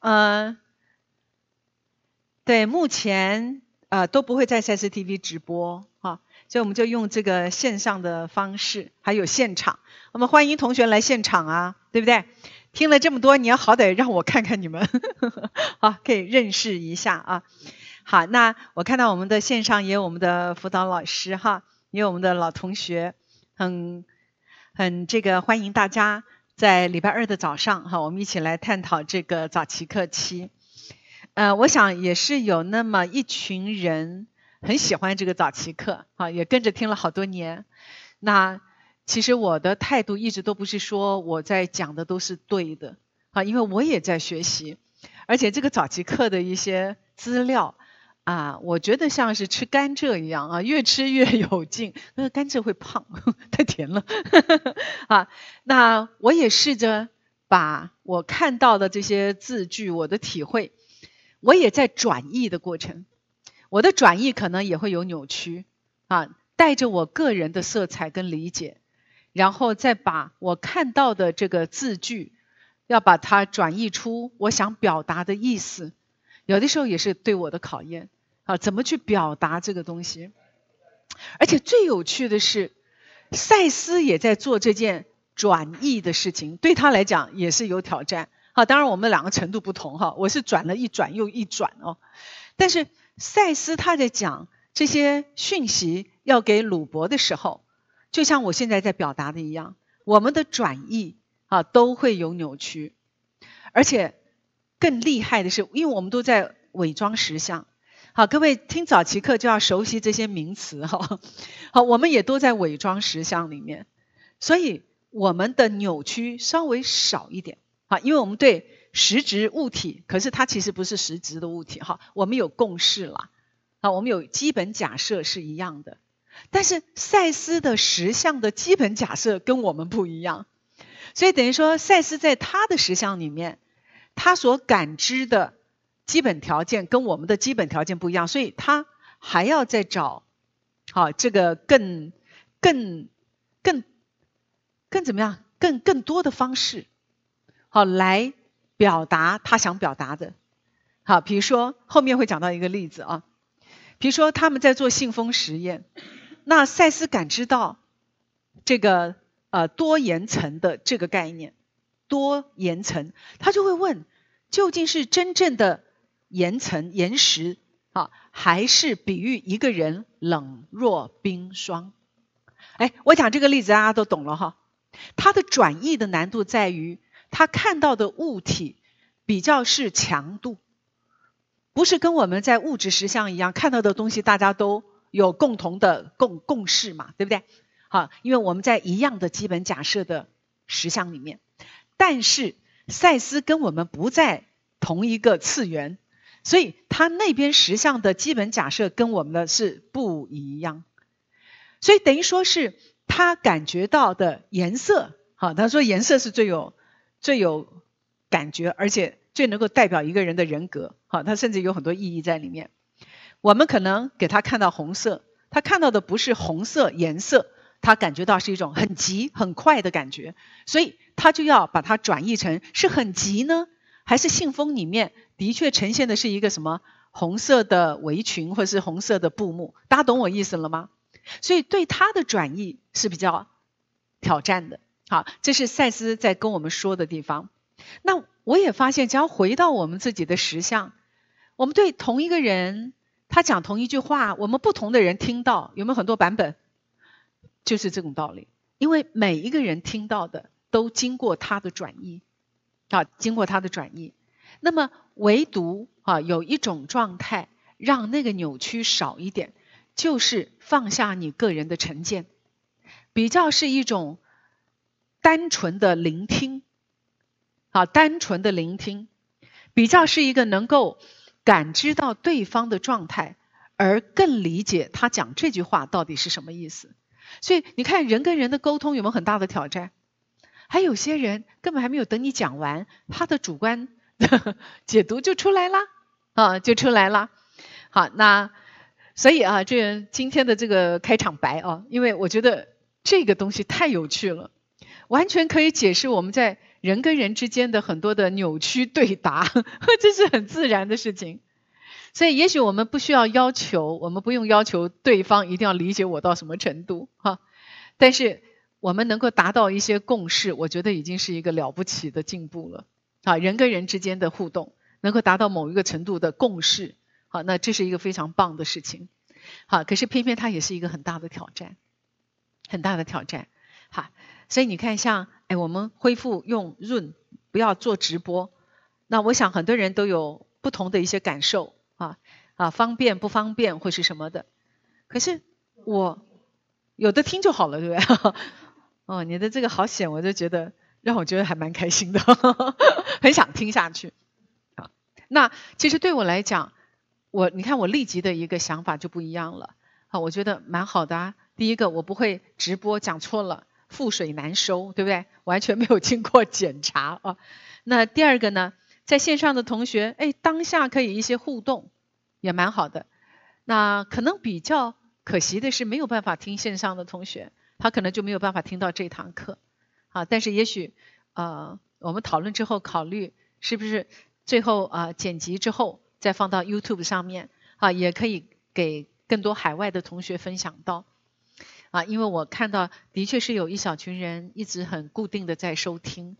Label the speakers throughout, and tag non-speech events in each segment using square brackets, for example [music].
Speaker 1: 嗯，对，目前呃都不会在 CCTV 直播哈，所以我们就用这个线上的方式，还有现场，我们欢迎同学来现场啊，对不对？听了这么多，你要好歹让我看看你们，[laughs] 好，可以认识一下啊。好，那我看到我们的线上也有我们的辅导老师哈，也有我们的老同学，很很这个欢迎大家在礼拜二的早上哈，我们一起来探讨这个早期课期。呃，我想也是有那么一群人很喜欢这个早期课啊，也跟着听了好多年。那其实我的态度一直都不是说我在讲的都是对的啊，因为我也在学习，而且这个早期课的一些资料。啊，我觉得像是吃甘蔗一样啊，越吃越有劲。那个甘蔗会胖，[laughs] 太甜了啊。那我也试着把我看到的这些字句，我的体会，我也在转译的过程。我的转译可能也会有扭曲啊，带着我个人的色彩跟理解，然后再把我看到的这个字句，要把它转译出我想表达的意思。有的时候也是对我的考验，啊，怎么去表达这个东西？而且最有趣的是，赛斯也在做这件转译的事情，对他来讲也是有挑战。啊，当然我们两个程度不同哈，我是转了一转又一转哦。但是赛斯他在讲这些讯息要给鲁伯的时候，就像我现在在表达的一样，我们的转译啊都会有扭曲，而且。更厉害的是，因为我们都在伪装实相。好，各位听早期课就要熟悉这些名词哈。好，我们也都在伪装实相里面，所以我们的扭曲稍微少一点。啊，因为我们对实质物体，可是它其实不是实质的物体哈。我们有共识了，啊，我们有基本假设是一样的。但是赛斯的实相的基本假设跟我们不一样，所以等于说赛斯在他的实相里面。他所感知的基本条件跟我们的基本条件不一样，所以他还要再找，好这个更更更更怎么样？更更多的方式，好来表达他想表达的。好，比如说后面会讲到一个例子啊，比如说他们在做信封实验，那赛斯感知到这个呃多岩层的这个概念，多岩层，他就会问。究竟是真正的岩层岩石啊，还是比喻一个人冷若冰霜？哎，我讲这个例子，大家都懂了哈。它的转译的难度在于，他看到的物体比较是强度，不是跟我们在物质实相一样看到的东西，大家都有共同的共共识嘛，对不对？好，因为我们在一样的基本假设的实相里面，但是。赛斯跟我们不在同一个次元，所以他那边实相的基本假设跟我们的是不一样，所以等于说是他感觉到的颜色，好，他说颜色是最有最有感觉，而且最能够代表一个人的人格，好，他甚至有很多意义在里面。我们可能给他看到红色，他看到的不是红色颜色，他感觉到是一种很急很快的感觉，所以。他就要把它转译成是很急呢，还是信封里面的确呈现的是一个什么红色的围裙或者是红色的布幕？大家懂我意思了吗？所以对他的转译是比较挑战的。好，这是赛斯在跟我们说的地方。那我也发现，只要回到我们自己的实相，我们对同一个人，他讲同一句话，我们不同的人听到有没有很多版本？就是这种道理，因为每一个人听到的。都经过他的转移，啊，经过他的转移。那么唯独啊，有一种状态让那个扭曲少一点，就是放下你个人的成见，比较是一种单纯的聆听，啊，单纯的聆听，比较是一个能够感知到对方的状态，而更理解他讲这句话到底是什么意思。所以你看，人跟人的沟通有没有很大的挑战？还有些人根本还没有等你讲完，他的主观 [laughs] 解读就出来啦，啊，就出来了。好，那所以啊，这今天的这个开场白啊，因为我觉得这个东西太有趣了，完全可以解释我们在人跟人之间的很多的扭曲对答，[laughs] 这是很自然的事情。所以，也许我们不需要要求，我们不用要求对方一定要理解我到什么程度，哈。但是，我们能够达到一些共识，我觉得已经是一个了不起的进步了。啊，人跟人之间的互动能够达到某一个程度的共识，好，那这是一个非常棒的事情。好，可是偏偏它也是一个很大的挑战，很大的挑战。好，所以你看，像哎，我们恢复用润，不要做直播，那我想很多人都有不同的一些感受。啊啊，方便不方便或是什么的？可是我有的听就好了，对不对？[laughs] 哦，你的这个好险，我就觉得让我觉得还蛮开心的，[laughs] 很想听下去。啊，那其实对我来讲，我你看我立即的一个想法就不一样了。啊，我觉得蛮好的啊。第一个，我不会直播讲错了，覆水难收，对不对？完全没有经过检查啊。那第二个呢？在线上的同学，哎，当下可以一些互动，也蛮好的。那可能比较可惜的是，没有办法听线上的同学，他可能就没有办法听到这堂课。啊，但是也许，呃，我们讨论之后考虑，是不是最后啊剪辑之后再放到 YouTube 上面，啊，也可以给更多海外的同学分享到。啊，因为我看到的确是有一小群人一直很固定的在收听，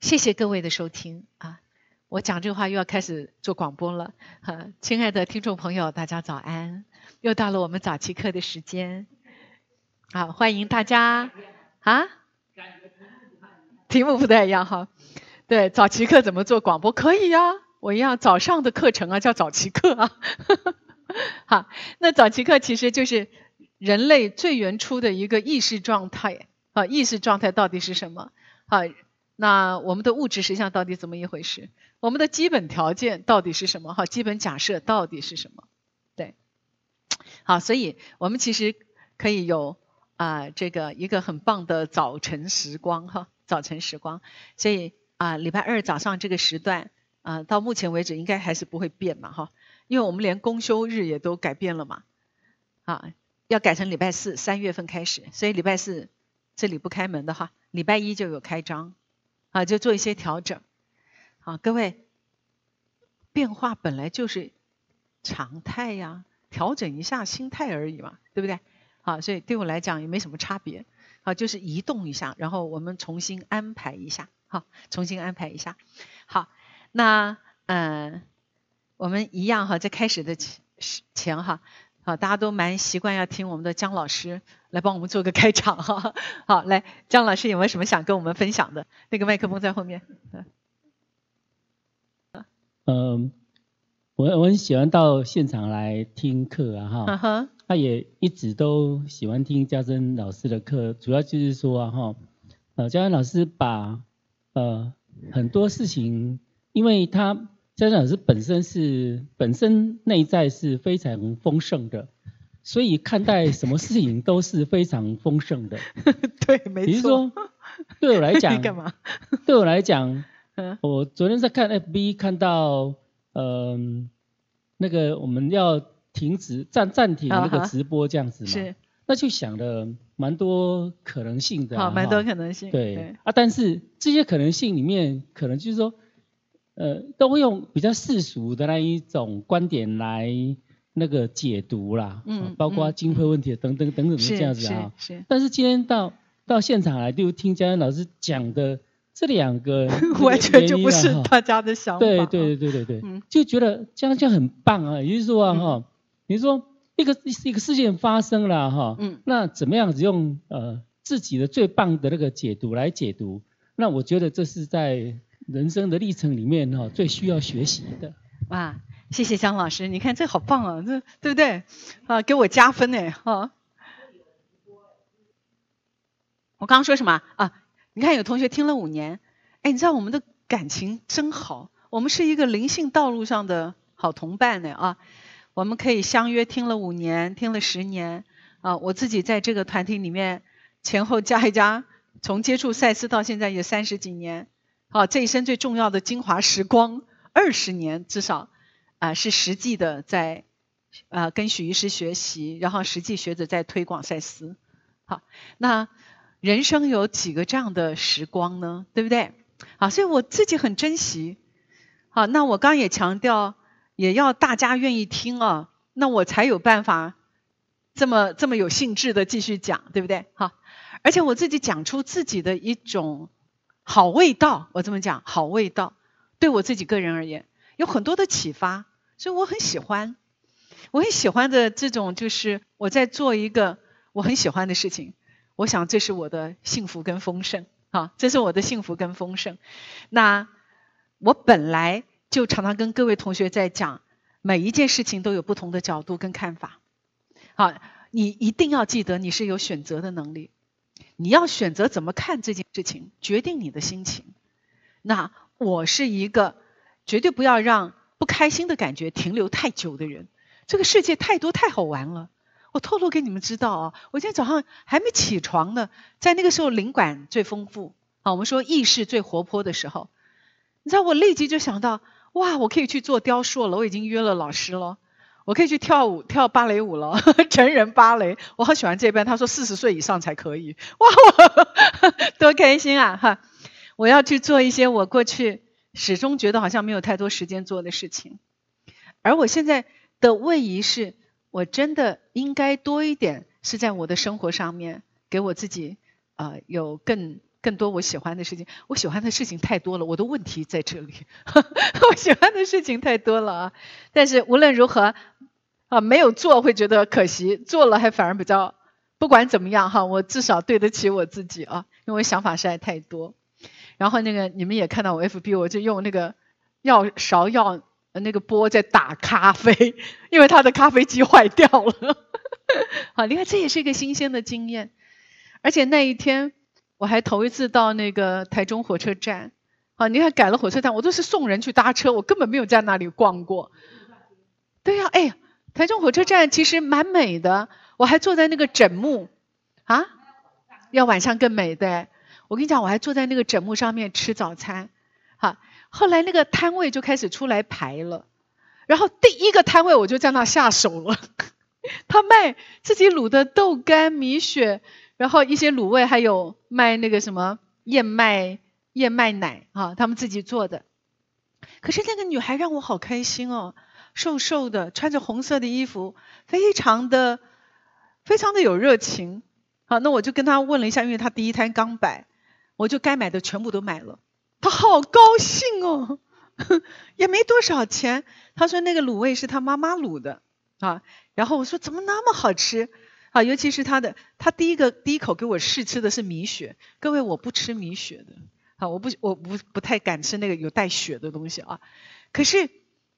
Speaker 1: 谢谢各位的收听啊。我讲这话又要开始做广播了，哈，亲爱的听众朋友，大家早安！又到了我们早期课的时间，好，欢迎大家啊！题目不太一样哈，对，早期课怎么做广播？可以呀，我一样早上的课程啊，叫早期课啊。[laughs] 好，那早期课其实就是人类最原初的一个意识状态啊，意识状态到底是什么？啊，那我们的物质实相到底怎么一回事？我们的基本条件到底是什么？哈，基本假设到底是什么？对，好，所以我们其实可以有啊，这个一个很棒的早晨时光哈，早晨时光。所以啊，礼拜二早上这个时段啊，到目前为止应该还是不会变嘛哈，因为我们连公休日也都改变了嘛，啊，要改成礼拜四，三月份开始，所以礼拜四这里不开门的话，礼拜一就有开张，啊，就做一些调整。好，各位，变化本来就是常态呀，调整一下心态而已嘛，对不对？好，所以对我来讲也没什么差别，好，就是移动一下，然后我们重新安排一下，好，重新安排一下。好，那嗯，我们一样哈，在开始的前前哈，好，大家都蛮习惯要听我们的姜老师来帮我们做个开场哈。好，来，姜老师有没有什么想跟我们分享的？那个麦克风在后面。
Speaker 2: 嗯，我我很喜欢到现场来听课啊哈，他也一直都喜欢听嘉珍老师的课，主要就是说啊哈，呃嘉珍老师把呃很多事情，因为他嘉珍老师本身是本身内在是非常丰盛的，所以看待什么事情都是非常丰盛的。[laughs]
Speaker 1: 对，没错。
Speaker 2: 比如说对我来讲，[laughs]
Speaker 1: 干嘛？
Speaker 2: 对我来讲。我昨天在看 FB，看到，嗯，那个我们要停止暂暂停那个直播这样子嘛，
Speaker 1: 是，
Speaker 2: 那就想了蛮多可能性的，
Speaker 1: 好，蛮多可能性，
Speaker 2: 对，啊，但是这些可能性里面，可能就是说，呃，都会用比较世俗的那一种观点来那个解读啦，嗯，包括经费问题等等等等的这样子啊，
Speaker 1: 是，
Speaker 2: 但是今天到到现场来，就听嘉恩老师讲的。这两 [laughs] 个
Speaker 1: 完全就不是大家的想法。
Speaker 2: 对对对对对对，就觉得这样就很棒啊！也就是说啊哈，你说一个一个事件发生了哈，嗯，那怎么样子用呃自己的最棒的那个解读来解读？那我觉得这是在人生的历程里面哈最需要学习的。
Speaker 1: 哇，谢谢江老师，你看这好棒啊，这对不对？啊，给我加分呢哈。我刚刚说什么啊？你看，有同学听了五年，哎，你知道我们的感情真好，我们是一个灵性道路上的好同伴呢啊！我们可以相约听了五年，听了十年啊！我自己在这个团体里面前后加一加，从接触赛斯到现在也三十几年，好，这一生最重要的精华时光二十年至少啊，是实际的在啊跟许医师学习，然后实际学着在推广赛斯。好，那。人生有几个这样的时光呢？对不对？好，所以我自己很珍惜。好，那我刚也强调，也要大家愿意听啊，那我才有办法这么这么有兴致的继续讲，对不对？好，而且我自己讲出自己的一种好味道，我这么讲，好味道，对我自己个人而言有很多的启发，所以我很喜欢，我很喜欢的这种就是我在做一个我很喜欢的事情，我想这是我的幸福跟丰盛。啊，这是我的幸福跟丰盛。那我本来就常常跟各位同学在讲，每一件事情都有不同的角度跟看法。好，你一定要记得，你是有选择的能力。你要选择怎么看这件事情，决定你的心情。那我是一个绝对不要让不开心的感觉停留太久的人。这个世界太多太好玩了。我透露给你们知道啊，我今天早上还没起床呢，在那个时候灵感最丰富啊，我们说意识最活泼的时候，你知道我立即就想到，哇，我可以去做雕塑了，我已经约了老师了，我可以去跳舞跳芭蕾舞了，[laughs] 成人芭蕾，我好喜欢这边，他说四十岁以上才可以，哇，[laughs] 多开心啊哈！我要去做一些我过去始终觉得好像没有太多时间做的事情，而我现在的位移是。我真的应该多一点是在我的生活上面给我自己啊有更更多我喜欢的事情。我喜欢的事情太多了，我的问题在这里。[laughs] 我喜欢的事情太多了啊！但是无论如何啊，没有做会觉得可惜，做了还反而比较。不管怎么样哈，我至少对得起我自己啊，因为想法实在太多。然后那个你们也看到我 FB，我就用那个药勺药。那个波在打咖啡，[laughs] 因为他的咖啡机坏掉了。[laughs] 好，你看这也是一个新鲜的经验。而且那一天我还头一次到那个台中火车站。好，你看改了火车站，我都是送人去搭车，我根本没有在那里逛过。对呀，哎，台中火车站其实蛮美的，我还坐在那个枕木啊，要晚上更美的。我跟你讲，我还坐在那个枕木上面吃早餐。好。后来那个摊位就开始出来排了，然后第一个摊位我就在那下手了。[laughs] 他卖自己卤的豆干、米血，然后一些卤味，还有卖那个什么燕麦燕麦奶啊，他们自己做的。可是那个女孩让我好开心哦，瘦瘦的，穿着红色的衣服，非常的非常的有热情。好，那我就跟她问了一下，因为她第一摊刚摆，我就该买的全部都买了。他好高兴哦，[laughs] 也没多少钱。他说那个卤味是他妈妈卤的啊，然后我说怎么那么好吃啊？尤其是他的，他第一个第一口给我试吃的是米血。各位我不吃米血的啊，我不我不不太敢吃那个有带血的东西啊。可是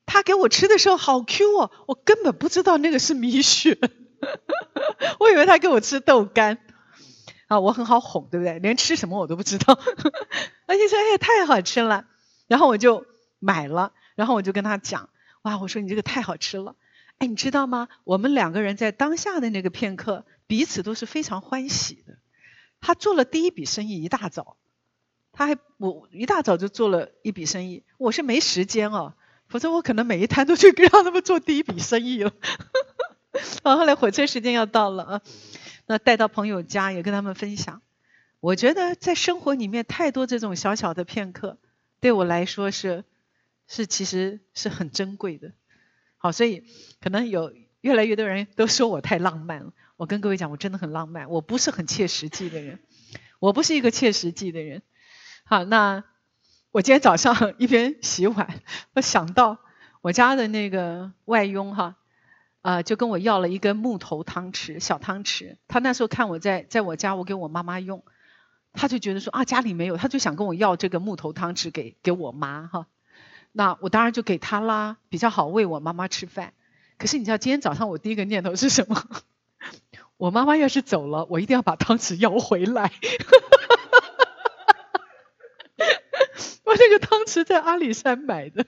Speaker 1: 他给我吃的时候好 Q 哦，我根本不知道那个是米血，[laughs] 我以为他给我吃豆干。啊，我很好哄，对不对？连吃什么我都不知道，[laughs] 而且说哎太好吃了，然后我就买了，然后我就跟他讲，哇，我说你这个太好吃了，哎，你知道吗？我们两个人在当下的那个片刻，彼此都是非常欢喜的。他做了第一笔生意，一大早，他还我一大早就做了一笔生意，我是没时间哦，否则我可能每一摊都去 [laughs] 让他们做第一笔生意了。[laughs] 啊，后来火车时间要到了啊。那带到朋友家也跟他们分享，我觉得在生活里面太多这种小小的片刻，对我来说是是其实是很珍贵的。好，所以可能有越来越多人都说我太浪漫了。我跟各位讲，我真的很浪漫，我不是很切实际的人，我不是一个切实际的人。好，那我今天早上 [laughs] 一边洗碗，我想到我家的那个外佣哈。啊，就跟我要了一根木头汤匙，小汤匙。他那时候看我在在我家，我给我妈妈用，他就觉得说啊家里没有，他就想跟我要这个木头汤匙给给我妈哈。那我当然就给他啦，比较好喂我妈妈吃饭。可是你知道今天早上我第一个念头是什么？[laughs] 我妈妈要是走了，我一定要把汤匙要回来。[laughs] 我这个汤匙在阿里山买的。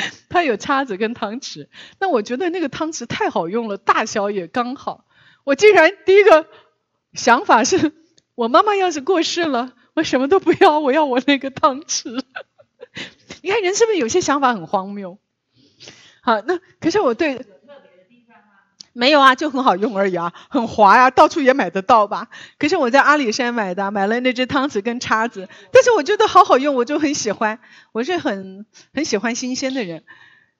Speaker 1: [laughs] 它有叉子跟汤匙，那我觉得那个汤匙太好用了，大小也刚好。我竟然第一个想法是，我妈妈要是过世了，我什么都不要，我要我那个汤匙。[laughs] 你看人是不是有些想法很荒谬？好，那可是我对没有啊，就很好用而已啊，[laughs] 很滑呀，到处也买得到吧。可是我在阿里山买的，买了那只汤匙跟叉子，但是我觉得好好用，我就很喜欢。我是很很喜欢新鲜的人，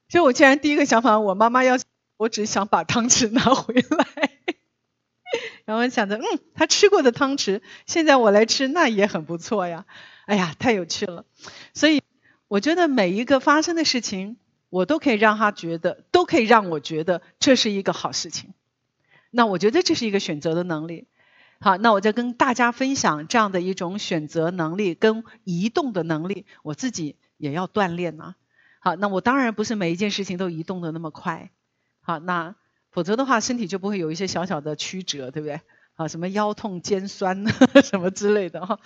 Speaker 1: 所以我竟然第一个想法，我妈妈要，我只想把汤匙拿回来。[laughs] 然后想着，嗯，他吃过的汤匙，现在我来吃，那也很不错呀。哎呀，太有趣了。所以我觉得每一个发生的事情。我都可以让他觉得，都可以让我觉得这是一个好事情。那我觉得这是一个选择的能力。好，那我再跟大家分享这样的一种选择能力跟移动的能力，我自己也要锻炼呢。好，那我当然不是每一件事情都移动的那么快。好，那否则的话，身体就不会有一些小小的曲折，对不对？啊，什么腰痛、肩酸 [laughs] 什么之类的哈，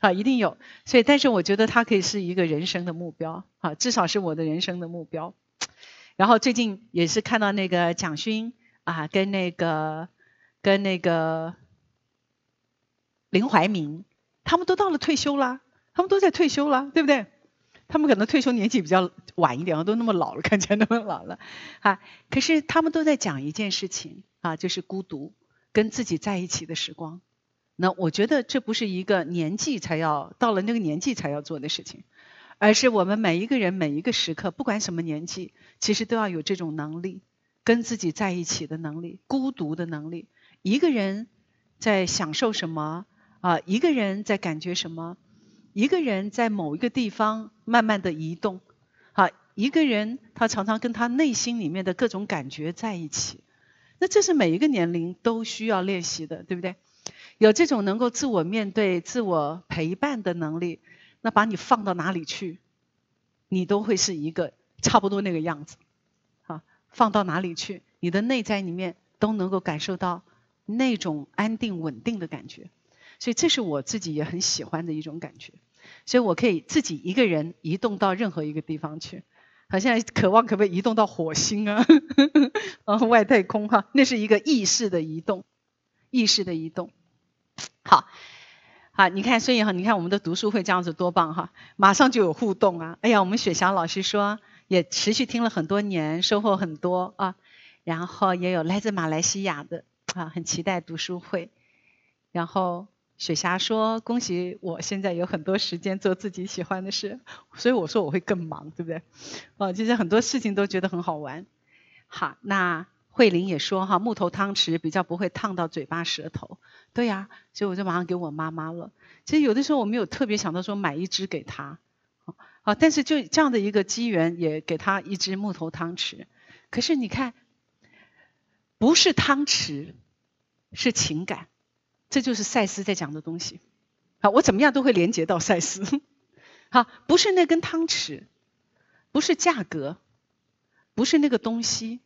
Speaker 1: 啊，一定有。所以，但是我觉得它可以是一个人生的目标，啊，至少是我的人生的目标。然后最近也是看到那个蒋勋啊，跟那个跟那个林怀民，他们都到了退休了，他们都在退休了，对不对？他们可能退休年纪比较晚一点，都那么老了，看起来那么老了，啊，可是他们都在讲一件事情啊，就是孤独。跟自己在一起的时光，那我觉得这不是一个年纪才要到了那个年纪才要做的事情，而是我们每一个人每一个时刻，不管什么年纪，其实都要有这种能力，跟自己在一起的能力，孤独的能力。一个人在享受什么啊？一个人在感觉什么？一个人在某一个地方慢慢的移动，啊，一个人他常常跟他内心里面的各种感觉在一起。那这是每一个年龄都需要练习的，对不对？有这种能够自我面对、自我陪伴的能力，那把你放到哪里去，你都会是一个差不多那个样子。好，放到哪里去，你的内在里面都能够感受到那种安定稳定的感觉。所以这是我自己也很喜欢的一种感觉。所以我可以自己一个人移动到任何一个地方去。好，现在渴望可不可以移动到火星啊？啊，[laughs] 外太空哈，那是一个意识的移动，意识的移动。好，好，你看，所以哈，你看我们的读书会这样子多棒哈，马上就有互动啊！哎呀，我们雪霞老师说也持续听了很多年，收获很多啊。然后也有来自马来西亚的啊，很期待读书会。然后。雪霞说：“恭喜我现在有很多时间做自己喜欢的事，所以我说我会更忙，对不对？哦，其实很多事情都觉得很好玩。好，那慧玲也说哈，木头汤匙比较不会烫到嘴巴舌头。对呀，所以我就马上给我妈妈了。其实有的时候我没有特别想到说买一只给她，好，但是就这样的一个机缘也给她一只木头汤匙。可是你看，不是汤匙，是情感。”这就是赛斯在讲的东西，好，我怎么样都会连接到赛斯。好，不是那根汤匙，不是价格，不是那个东西，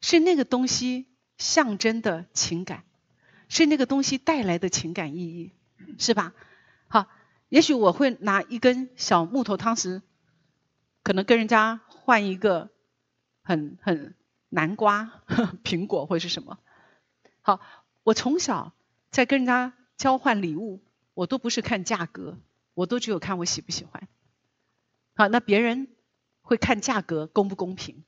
Speaker 1: 是那个东西象征的情感，是那个东西带来的情感意义，是吧？好，也许我会拿一根小木头汤匙，可能跟人家换一个很很南瓜、[laughs] 苹果或者是什么。好，我从小。在跟人家交换礼物，我都不是看价格，我都只有看我喜不喜欢。好，那别人会看价格公不公平。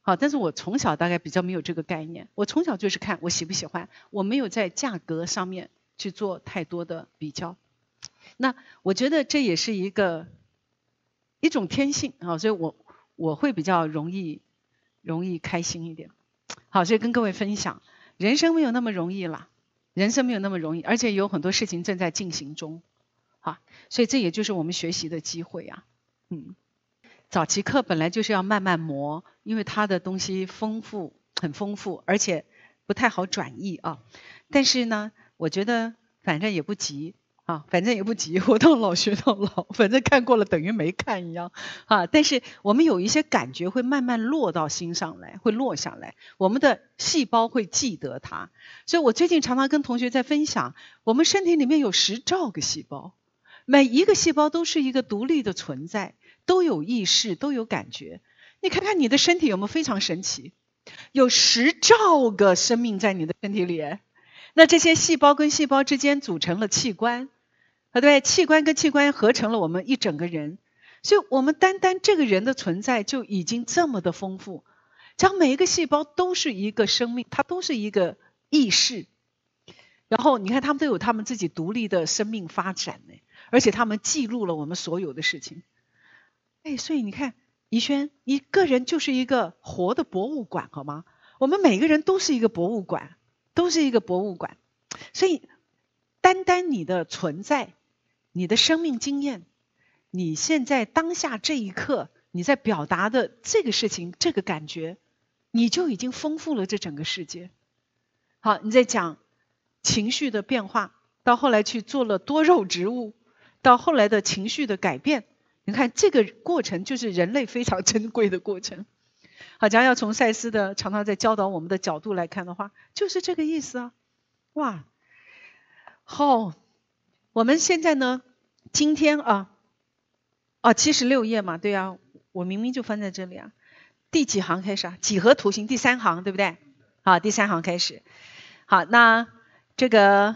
Speaker 1: 好，但是我从小大概比较没有这个概念，我从小就是看我喜不喜欢，我没有在价格上面去做太多的比较。那我觉得这也是一个一种天性啊，所以我我会比较容易容易开心一点。好，所以跟各位分享，人生没有那么容易了。人生没有那么容易，而且有很多事情正在进行中，啊，所以这也就是我们学习的机会啊，嗯，早期课本来就是要慢慢磨，因为它的东西丰富，很丰富，而且不太好转译啊，但是呢，我觉得反正也不急。啊，反正也不急，活到老学到老，反正看过了等于没看一样，啊，但是我们有一些感觉会慢慢落到心上来，会落下来，我们的细胞会记得它。所以我最近常常跟同学在分享，我们身体里面有十兆个细胞，每一个细胞都是一个独立的存在，都有意识，都有感觉。你看看你的身体有没有非常神奇？有十兆个生命在你的身体里，那这些细胞跟细胞之间组成了器官。对，器官跟器官合成了我们一整个人，所以我们单单这个人的存在就已经这么的丰富。讲每一个细胞都是一个生命，它都是一个意识。然后你看，他们都有他们自己独立的生命发展呢，而且他们记录了我们所有的事情。哎，所以你看，怡轩，一个人就是一个活的博物馆，好吗？我们每个人都是一个博物馆，都是一个博物馆。所以，单单你的存在，你的生命经验，你现在当下这一刻你在表达的这个事情，这个感觉，你就已经丰富了这整个世界。好，你在讲。情绪的变化，到后来去做了多肉植物，到后来的情绪的改变，你看这个过程就是人类非常珍贵的过程。好，假如要从赛斯的常常在教导我们的角度来看的话，就是这个意思啊。哇，好，我们现在呢，今天啊，啊七十六页嘛，对啊，我明明就翻在这里啊，第几行开始啊？几何图形第三行对不对？好，第三行开始。好，那。这个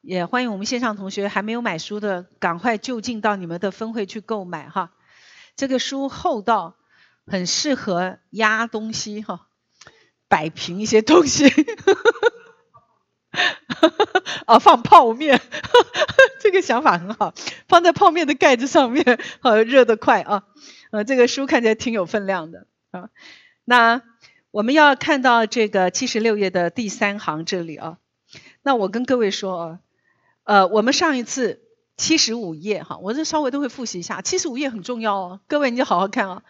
Speaker 1: 也欢迎我们线上同学还没有买书的，赶快就近到你们的分会去购买哈。这个书厚到很适合压东西哈，摆平一些东西。[laughs] 啊，放泡面，[laughs] 这个想法很好，放在泡面的盖子上面，好热得快啊。呃，这个书看起来挺有分量的啊。那我们要看到这个七十六页的第三行这里啊。那我跟各位说啊，呃，我们上一次七十五页哈，我这稍微都会复习一下，七十五页很重要哦，各位你就好好看啊。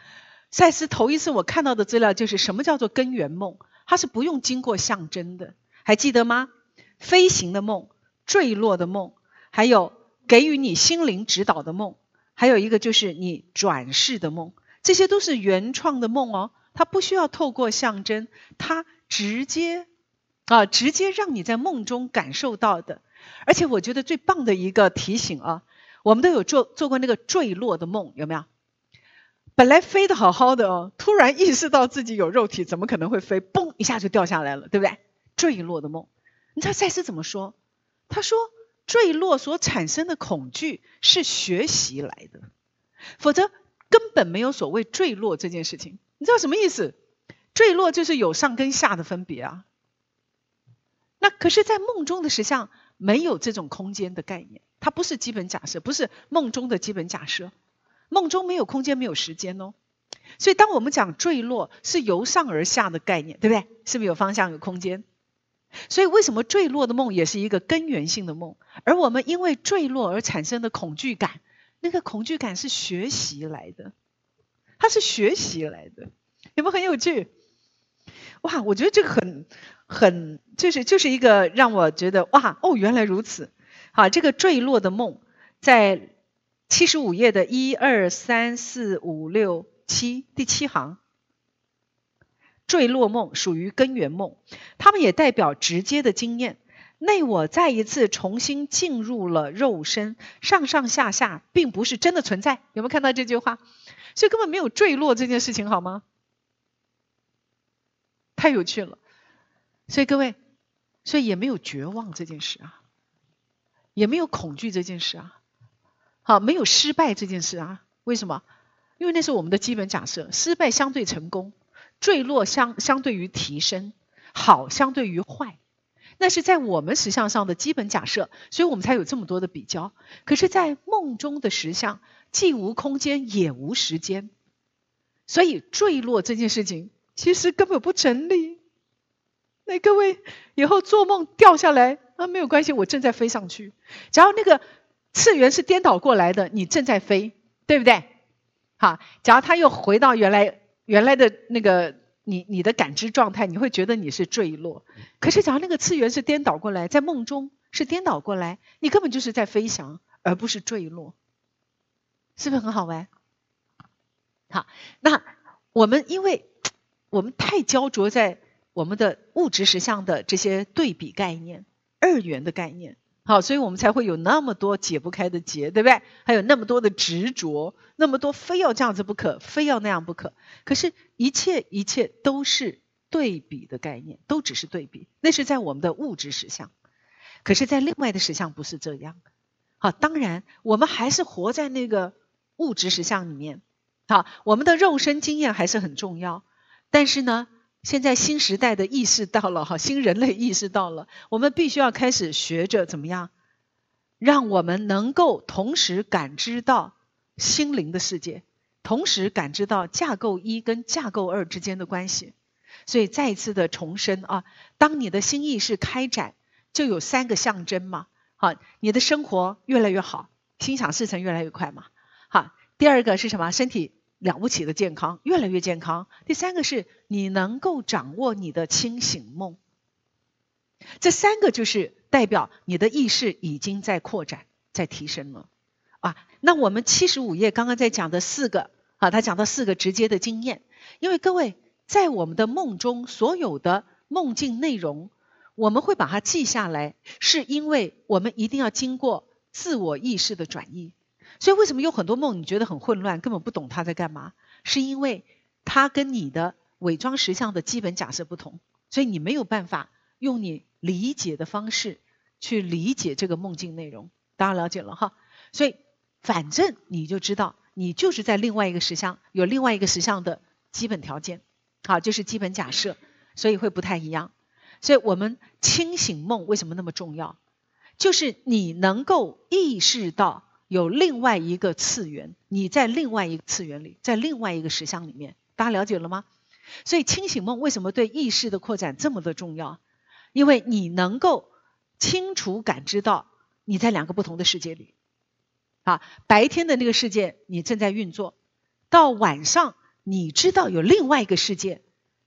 Speaker 1: 赛斯头一次我看到的资料就是什么叫做根源梦，它是不用经过象征的，还记得吗？飞行的梦、坠落的梦，还有给予你心灵指导的梦，还有一个就是你转世的梦，这些都是原创的梦哦，它不需要透过象征，它直接。啊，直接让你在梦中感受到的，而且我觉得最棒的一个提醒啊，我们都有做做过那个坠落的梦，有没有？本来飞得好好的哦，突然意识到自己有肉体，怎么可能会飞？嘣一下就掉下来了，对不对？坠落的梦，你知道赛斯怎么说？他说，坠落所产生的恐惧是学习来的，否则根本没有所谓坠落这件事情。你知道什么意思？坠落就是有上跟下的分别啊。那可是，在梦中的实相没有这种空间的概念，它不是基本假设，不是梦中的基本假设。梦中没有空间，没有时间哦。所以，当我们讲坠落，是由上而下的概念，对不对？是不是有方向、有空间？所以，为什么坠落的梦也是一个根源性的梦？而我们因为坠落而产生的恐惧感，那个恐惧感是学习来的，它是学习来的，有没有很有趣？哇，我觉得这个很。很就是就是一个让我觉得哇哦原来如此，好这个坠落的梦在七十五页的一二三四五六七第七行，坠落梦属于根源梦，它们也代表直接的经验。内我再一次重新进入了肉身，上上下下并不是真的存在，有没有看到这句话？所以根本没有坠落这件事情好吗？太有趣了。所以各位，所以也没有绝望这件事啊，也没有恐惧这件事啊，好，没有失败这件事啊。为什么？因为那是我们的基本假设，失败相对成功，坠落相相对于提升，好相对于坏，那是在我们实相上的基本假设，所以我们才有这么多的比较。可是，在梦中的实相，既无空间也无时间，所以坠落这件事情其实根本不成立。那各位以后做梦掉下来啊，没有关系，我正在飞上去。只要那个次元是颠倒过来的，你正在飞，对不对？好，假如他又回到原来原来的那个你你的感知状态，你会觉得你是坠落。可是假如那个次元是颠倒过来，在梦中是颠倒过来，你根本就是在飞翔，而不是坠落，是不是很好玩？好，那我们因为我们太焦灼在。我们的物质实相的这些对比概念、二元的概念，好，所以我们才会有那么多解不开的结，对不对？还有那么多的执着，那么多非要这样子不可，非要那样不可。可是，一切一切都是对比的概念，都只是对比。那是在我们的物质实相，可是，在另外的实相不是这样。好，当然我们还是活在那个物质实相里面。好，我们的肉身经验还是很重要，但是呢？现在新时代的意识到了哈，新人类意识到了，我们必须要开始学着怎么样，让我们能够同时感知到心灵的世界，同时感知到架构一跟架构二之间的关系。所以再一次的重申啊，当你的心意识开展，就有三个象征嘛。好，你的生活越来越好，心想事成越来越快嘛。好，第二个是什么？身体。了不起的健康，越来越健康。第三个是你能够掌握你的清醒梦，这三个就是代表你的意识已经在扩展、在提升了啊。那我们七十五页刚刚在讲的四个啊，他讲到四个直接的经验，因为各位在我们的梦中所有的梦境内容，我们会把它记下来，是因为我们一定要经过自我意识的转移。所以为什么有很多梦你觉得很混乱，根本不懂他在干嘛？是因为他跟你的伪装实相的基本假设不同，所以你没有办法用你理解的方式去理解这个梦境内容。大家了解了哈？所以反正你就知道，你就是在另外一个实相，有另外一个实相的基本条件，好，就是基本假设，所以会不太一样。所以我们清醒梦为什么那么重要？就是你能够意识到。有另外一个次元，你在另外一个次元里，在另外一个实相里面，大家了解了吗？所以清醒梦为什么对意识的扩展这么的重要？因为你能够清楚感知到你在两个不同的世界里，啊，白天的那个世界你正在运作，到晚上你知道有另外一个世界，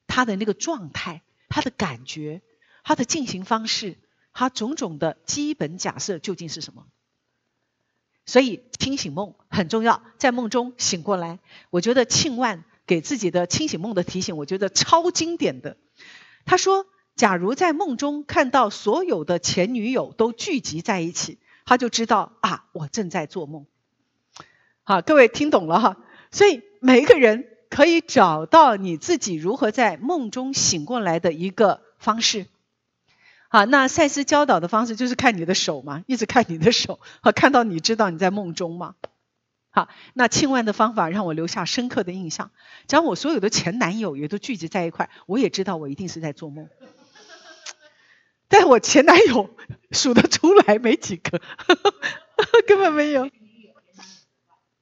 Speaker 1: 它的那个状态、它的感觉、它的进行方式、它种种的基本假设究竟是什么？所以清醒梦很重要，在梦中醒过来。我觉得庆万给自己的清醒梦的提醒，我觉得超经典的。他说：“假如在梦中看到所有的前女友都聚集在一起，他就知道啊，我正在做梦。”好，各位听懂了哈？所以每一个人可以找到你自己如何在梦中醒过来的一个方式。好，那赛斯教导的方式就是看你的手嘛，一直看你的手，好，看到你知道你在梦中嘛。好，那庆万的方法让我留下深刻的印象。只要我所有的前男友也都聚集在一块，我也知道我一定是在做梦。[laughs] 但我前男友数得出来没几个，[laughs] 根本没有。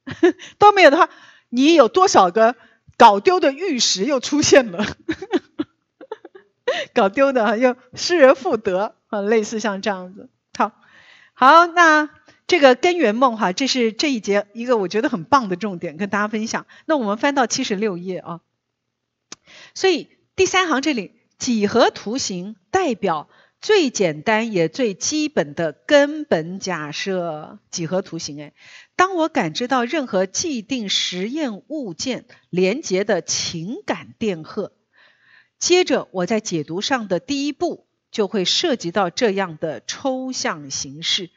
Speaker 1: [laughs] 都没有的话，你有多少个搞丢的玉石又出现了？[laughs] 搞丢的又失而复得啊，类似像这样子。好，好，那这个根源梦哈，这是这一节一个我觉得很棒的重点，跟大家分享。那我们翻到七十六页啊，所以第三行这里几何图形代表最简单也最基本的根本假设。几何图形哎，当我感知到任何既定实验物件连接的情感电荷。接着，我在解读上的第一步就会涉及到这样的抽象形式。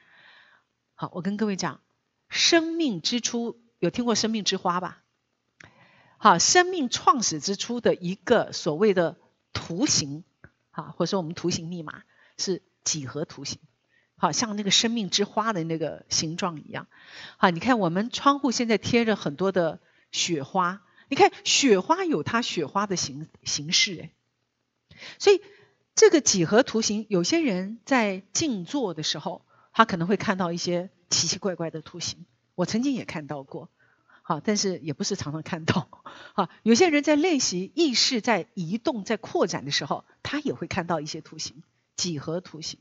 Speaker 1: 好，我跟各位讲，生命之初有听过生命之花吧？好，生命创始之初的一个所谓的图形，啊，或者说我们图形密码是几何图形，好像那个生命之花的那个形状一样。好，你看我们窗户现在贴着很多的雪花。你看雪花有它雪花的形形式哎，所以这个几何图形，有些人在静坐的时候，他可能会看到一些奇奇怪怪的图形。我曾经也看到过，好，但是也不是常常看到。好，有些人在练习意识在移动、在扩展的时候，他也会看到一些图形，几何图形。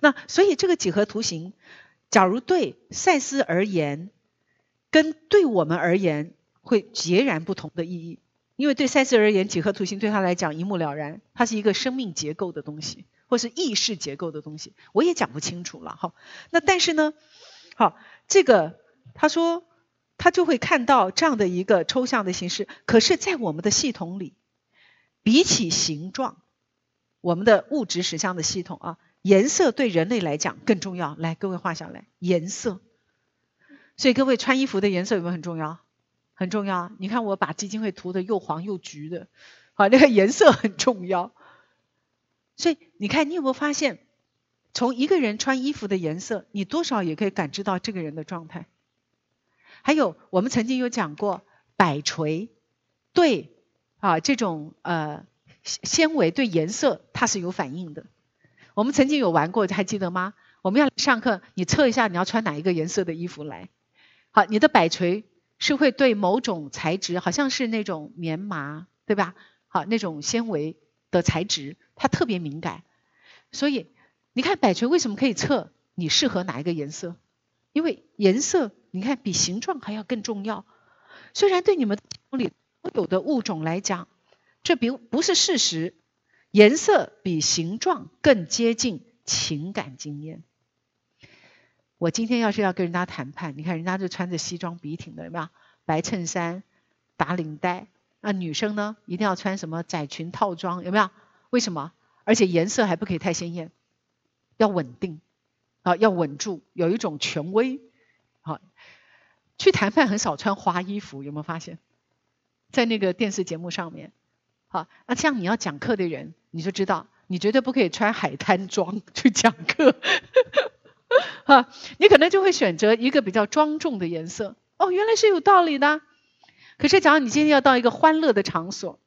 Speaker 1: 那所以这个几何图形，假如对赛斯而言，跟对我们而言。会截然不同的意义，因为对赛斯而言，几何图形对他来讲一目了然，它是一个生命结构的东西，或是意识结构的东西，我也讲不清楚了哈。那但是呢，好，这个他说他就会看到这样的一个抽象的形式，可是，在我们的系统里，比起形状，我们的物质实相的系统啊，颜色对人类来讲更重要。来，各位画下来，颜色。所以各位穿衣服的颜色有没有很重要？很重要，你看我把基金会涂的又黄又橘的，好，那个颜色很重要。所以你看，你有没有发现，从一个人穿衣服的颜色，你多少也可以感知到这个人的状态。还有，我们曾经有讲过，摆锤对啊这种呃纤维对颜色它是有反应的。我们曾经有玩过，还记得吗？我们要上课，你测一下你要穿哪一个颜色的衣服来。好，你的摆锤是会对某种材质，好像是那种棉麻，对吧？好，那种纤维的材质，它特别敏感。所以你看摆锤为什么可以测你适合哪一个颜色？因为颜色，你看比形状还要更重要。虽然对你们里所有的物种来讲，这比不是事实。颜色比形状更接近情感经验。我今天要是要跟人家谈判，你看人家就穿着西装笔挺的，有没有？白衬衫、打领带。那女生呢，一定要穿什么窄裙套装，有没有？为什么？而且颜色还不可以太鲜艳，要稳定啊，要稳住，有一种权威。好，去谈判很少穿花衣服，有没有发现？在那个电视节目上面。好，那像你要讲课的人，你就知道，你绝对不可以穿海滩装去讲课。[laughs] 哈，你可能就会选择一个比较庄重的颜色。哦，原来是有道理的。可是，假如你今天要到一个欢乐的场所，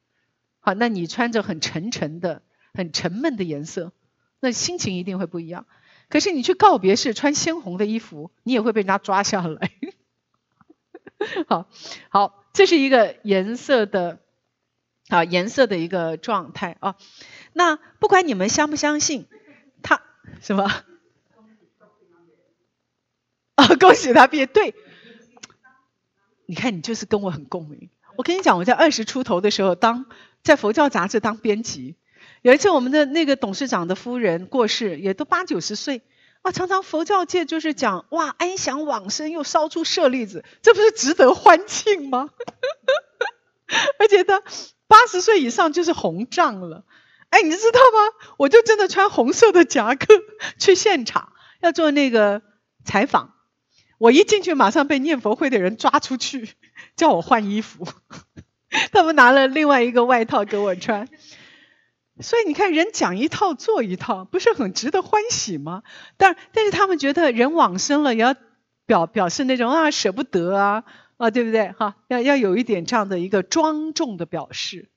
Speaker 1: 好，那你穿着很沉沉的、很沉闷的颜色，那心情一定会不一样。可是你去告别式穿鲜红的衣服，你也会被人家抓下来。[laughs] 好，好，这是一个颜色的。啊，颜色的一个状态啊。那不管你们相不相信，他什么？恭喜他毕业。对，你看你就是跟我很共鸣。我跟你讲，我在二十出头的时候，当在佛教杂志当编辑，有一次我们的那个董事长的夫人过世，也都八九十岁啊。常常佛教界就是讲哇，安详往生又烧出舍利子，这不是值得欢庆吗？而且他。八十岁以上就是红帐了，哎，你知道吗？我就真的穿红色的夹克去现场要做那个采访，我一进去马上被念佛会的人抓出去，[laughs] 叫我换衣服，[laughs] 他们拿了另外一个外套给我穿，所以你看人讲一套做一套，不是很值得欢喜吗？但但是他们觉得人往生了也要表表示那种啊舍不得啊。啊，对不对？哈，要要有一点这样的一个庄重的表示。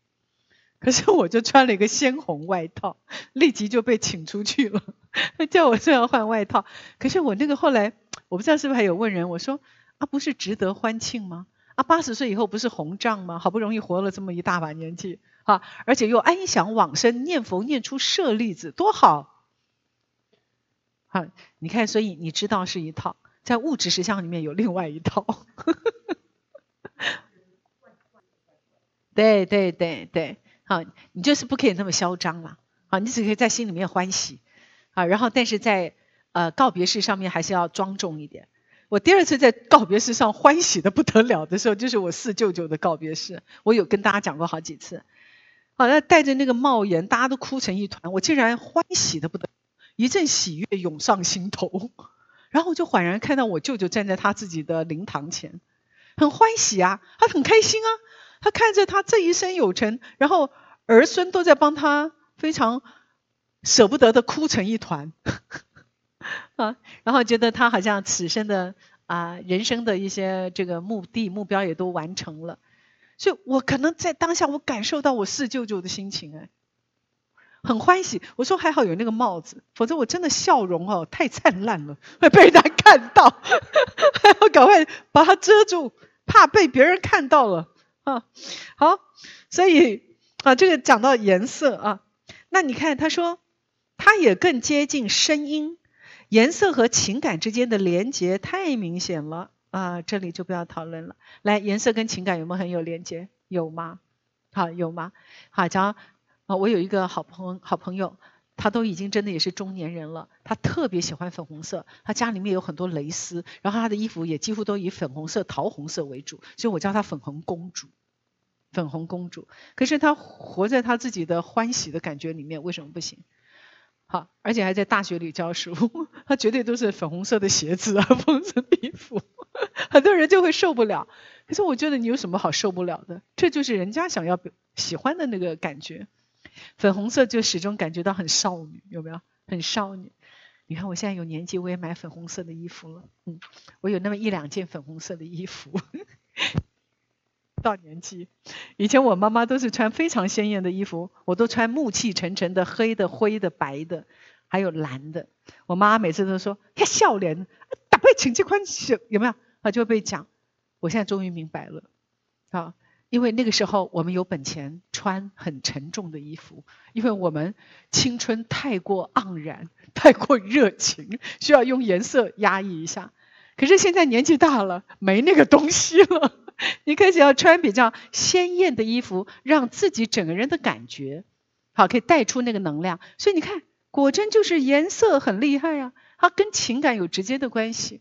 Speaker 1: 可是我就穿了一个鲜红外套，立即就被请出去了，[laughs] 叫我说要换外套。可是我那个后来，我不知道是不是还有问人，我说啊，不是值得欢庆吗？啊，八十岁以后不是红帐吗？好不容易活了这么一大把年纪，啊，而且又安详往生，念佛念出舍利子，多好！好，你看，所以你知道是一套，在物质实相里面有另外一套。对对对对，好，你就是不可以那么嚣张嘛，好，你只可以在心里面欢喜，啊，然后但是在呃告别式上面还是要庄重一点。我第二次在告别式上欢喜的不得了的时候，就是我四舅舅的告别式，我有跟大家讲过好几次，好，那带着那个帽檐，大家都哭成一团，我竟然欢喜的不得，一阵喜悦涌上心头，然后我就恍然看到我舅舅站在他自己的灵堂前，很欢喜啊，他很开心啊。他看着他这一生有成，然后儿孙都在帮他，非常舍不得的哭成一团，[laughs] 啊，然后觉得他好像此生的啊人生的一些这个目的目标也都完成了，所以我可能在当下我感受到我四舅舅的心情哎，很欢喜。我说还好有那个帽子，否则我真的笑容哦太灿烂了，会被人家看到，[laughs] 还要赶快把它遮住，怕被别人看到了。啊，好，所以啊，这个讲到颜色啊，那你看他说，他也更接近声音，颜色和情感之间的连接太明显了啊，这里就不要讨论了。来，颜色跟情感有没有很有连接？有吗？好，有吗？好，讲啊，我有一个好朋好朋友。他都已经真的也是中年人了，他特别喜欢粉红色，他家里面有很多蕾丝，然后他的衣服也几乎都以粉红色、桃红色为主，所以我叫他粉红公主。粉红公主，可是他活在他自己的欢喜的感觉里面，为什么不行？而且还在大学里教书，他绝对都是粉红色的鞋子啊，粉红色的衣服，很多人就会受不了。可是我觉得你有什么好受不了的？这就是人家想要喜欢的那个感觉。粉红色就始终感觉到很少女，有没有？很少女。你看我现在有年纪，我也买粉红色的衣服了。嗯，我有那么一两件粉红色的衣服。到年纪。以前我妈妈都是穿非常鲜艳的衣服，我都穿暮气沉沉的黑的、灰的、白的，还有蓝的。我妈每次都说：“呀，笑脸，打扮请这款小有没有？”她就会被讲。我现在终于明白了，啊，因为那个时候我们有本钱穿很沉重的衣服，因为我们青春太过盎然、[laughs] 太过热情，需要用颜色压抑一下。可是现在年纪大了，没那个东西了，[laughs] 你开始要穿比较鲜艳的衣服，让自己整个人的感觉好，可以带出那个能量。所以你看，果真就是颜色很厉害啊，它跟情感有直接的关系。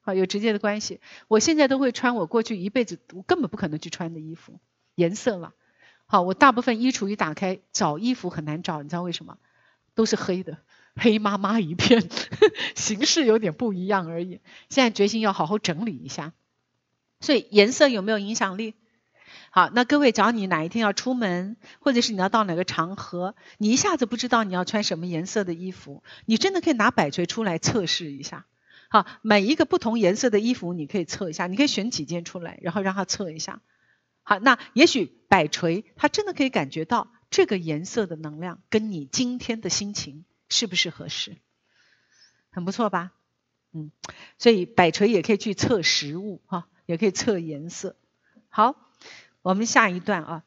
Speaker 1: 好，有直接的关系。我现在都会穿我过去一辈子我根本不可能去穿的衣服，颜色了。好，我大部分衣橱一打开找衣服很难找，你知道为什么？都是黑的，黑麻麻一片，[laughs] 形式有点不一样而已。现在决心要好好整理一下。所以颜色有没有影响力？好，那各位，只要你哪一天要出门，或者是你要到哪个场合，你一下子不知道你要穿什么颜色的衣服，你真的可以拿摆锤出来测试一下。好，每一个不同颜色的衣服，你可以测一下，你可以选几件出来，然后让他测一下。好，那也许摆锤，他真的可以感觉到这个颜色的能量跟你今天的心情是不是合适，很不错吧？嗯，所以摆锤也可以去测实物，哈，也可以测颜色。好，我们下一段啊，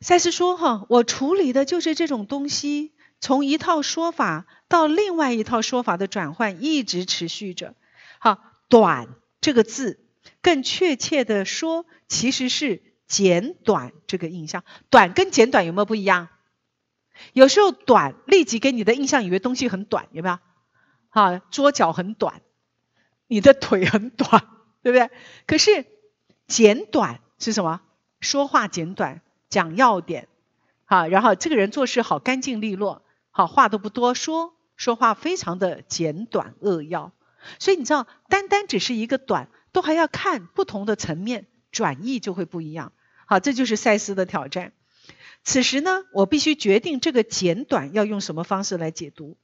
Speaker 1: 赛斯说哈，我处理的就是这种东西。从一套说法到另外一套说法的转换一直持续着。好，短这个字，更确切的说，其实是简短这个印象。短跟简短有没有不一样？有时候短立即给你的印象以为东西很短，有没有？好，桌脚很短，你的腿很短，对不对？可是简短是什么？说话简短，讲要点。好，然后这个人做事好干净利落。好话都不多说，说话非常的简短扼要，所以你知道，单单只是一个短，都还要看不同的层面，转译就会不一样。好，这就是赛斯的挑战。此时呢，我必须决定这个简短要用什么方式来解读。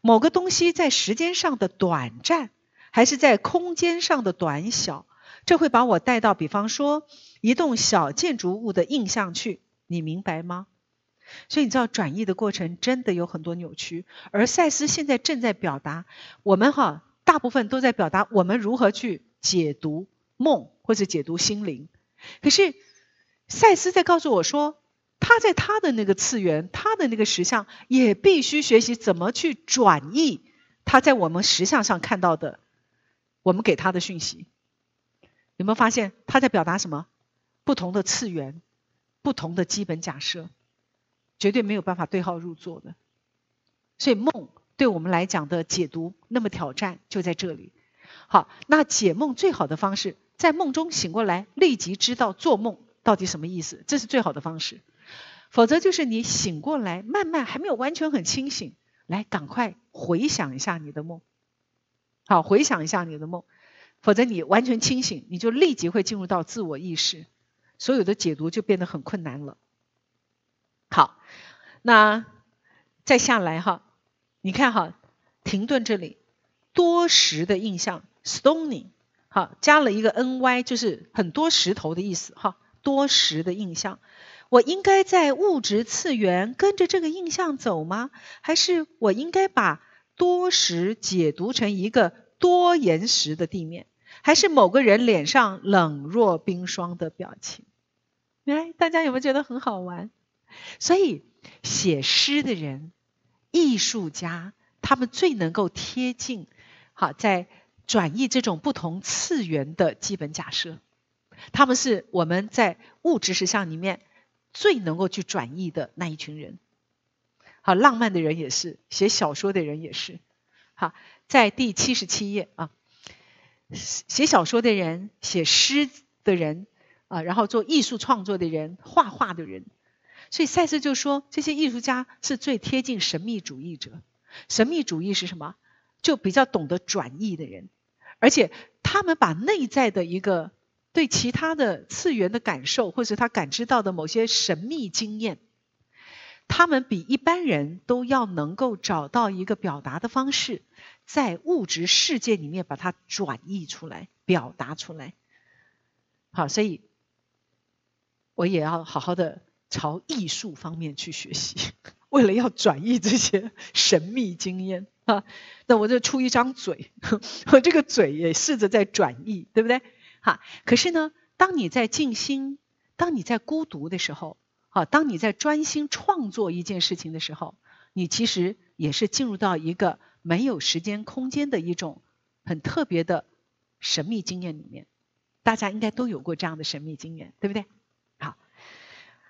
Speaker 1: 某个东西在时间上的短暂，还是在空间上的短小，这会把我带到，比方说一栋小建筑物的印象去，你明白吗？所以你知道转译的过程真的有很多扭曲，而赛斯现在正在表达，我们哈大部分都在表达我们如何去解读梦或者解读心灵。可是赛斯在告诉我说，他在他的那个次元，他的那个实相也必须学习怎么去转译他在我们实相上看到的，我们给他的讯息。有没有发现他在表达什么？不同的次元，不同的基本假设。绝对没有办法对号入座的，所以梦对我们来讲的解读，那么挑战就在这里。好，那解梦最好的方式，在梦中醒过来，立即知道做梦到底什么意思，这是最好的方式。否则就是你醒过来，慢慢还没有完全很清醒，来赶快回想一下你的梦。好，回想一下你的梦，否则你完全清醒，你就立即会进入到自我意识，所有的解读就变得很困难了。好，那再下来哈，你看哈，停顿这里多石的印象，stony，好，加了一个 ny，就是很多石头的意思哈，多石的印象，我应该在物质次元跟着这个印象走吗？还是我应该把多石解读成一个多岩石的地面？还是某个人脸上冷若冰霜的表情？来，大家有没有觉得很好玩？所以，写诗的人、艺术家，他们最能够贴近，好在转译这种不同次元的基本假设。他们是我们在物质实相里面最能够去转译的那一群人。好，浪漫的人也是，写小说的人也是。好，在第七十七页啊，写小说的人、写诗的人啊，然后做艺术创作的人、画画的人。所以赛斯就说，这些艺术家是最贴近神秘主义者。神秘主义是什么？就比较懂得转译的人，而且他们把内在的一个对其他的次元的感受，或者他感知到的某些神秘经验，他们比一般人都要能够找到一个表达的方式，在物质世界里面把它转译出来、表达出来。好，所以我也要好好的朝艺术方面去学习，[laughs] 为了要转译这些神秘经验啊，那我就出一张嘴，[laughs] 我这个嘴也试着在转译，对不对？哈，可是呢，当你在静心，当你在孤独的时候，啊，当你在专心创作一件事情的时候，你其实也是进入到一个没有时间空间的一种很特别的神秘经验里面。大家应该都有过这样的神秘经验，对不对？好，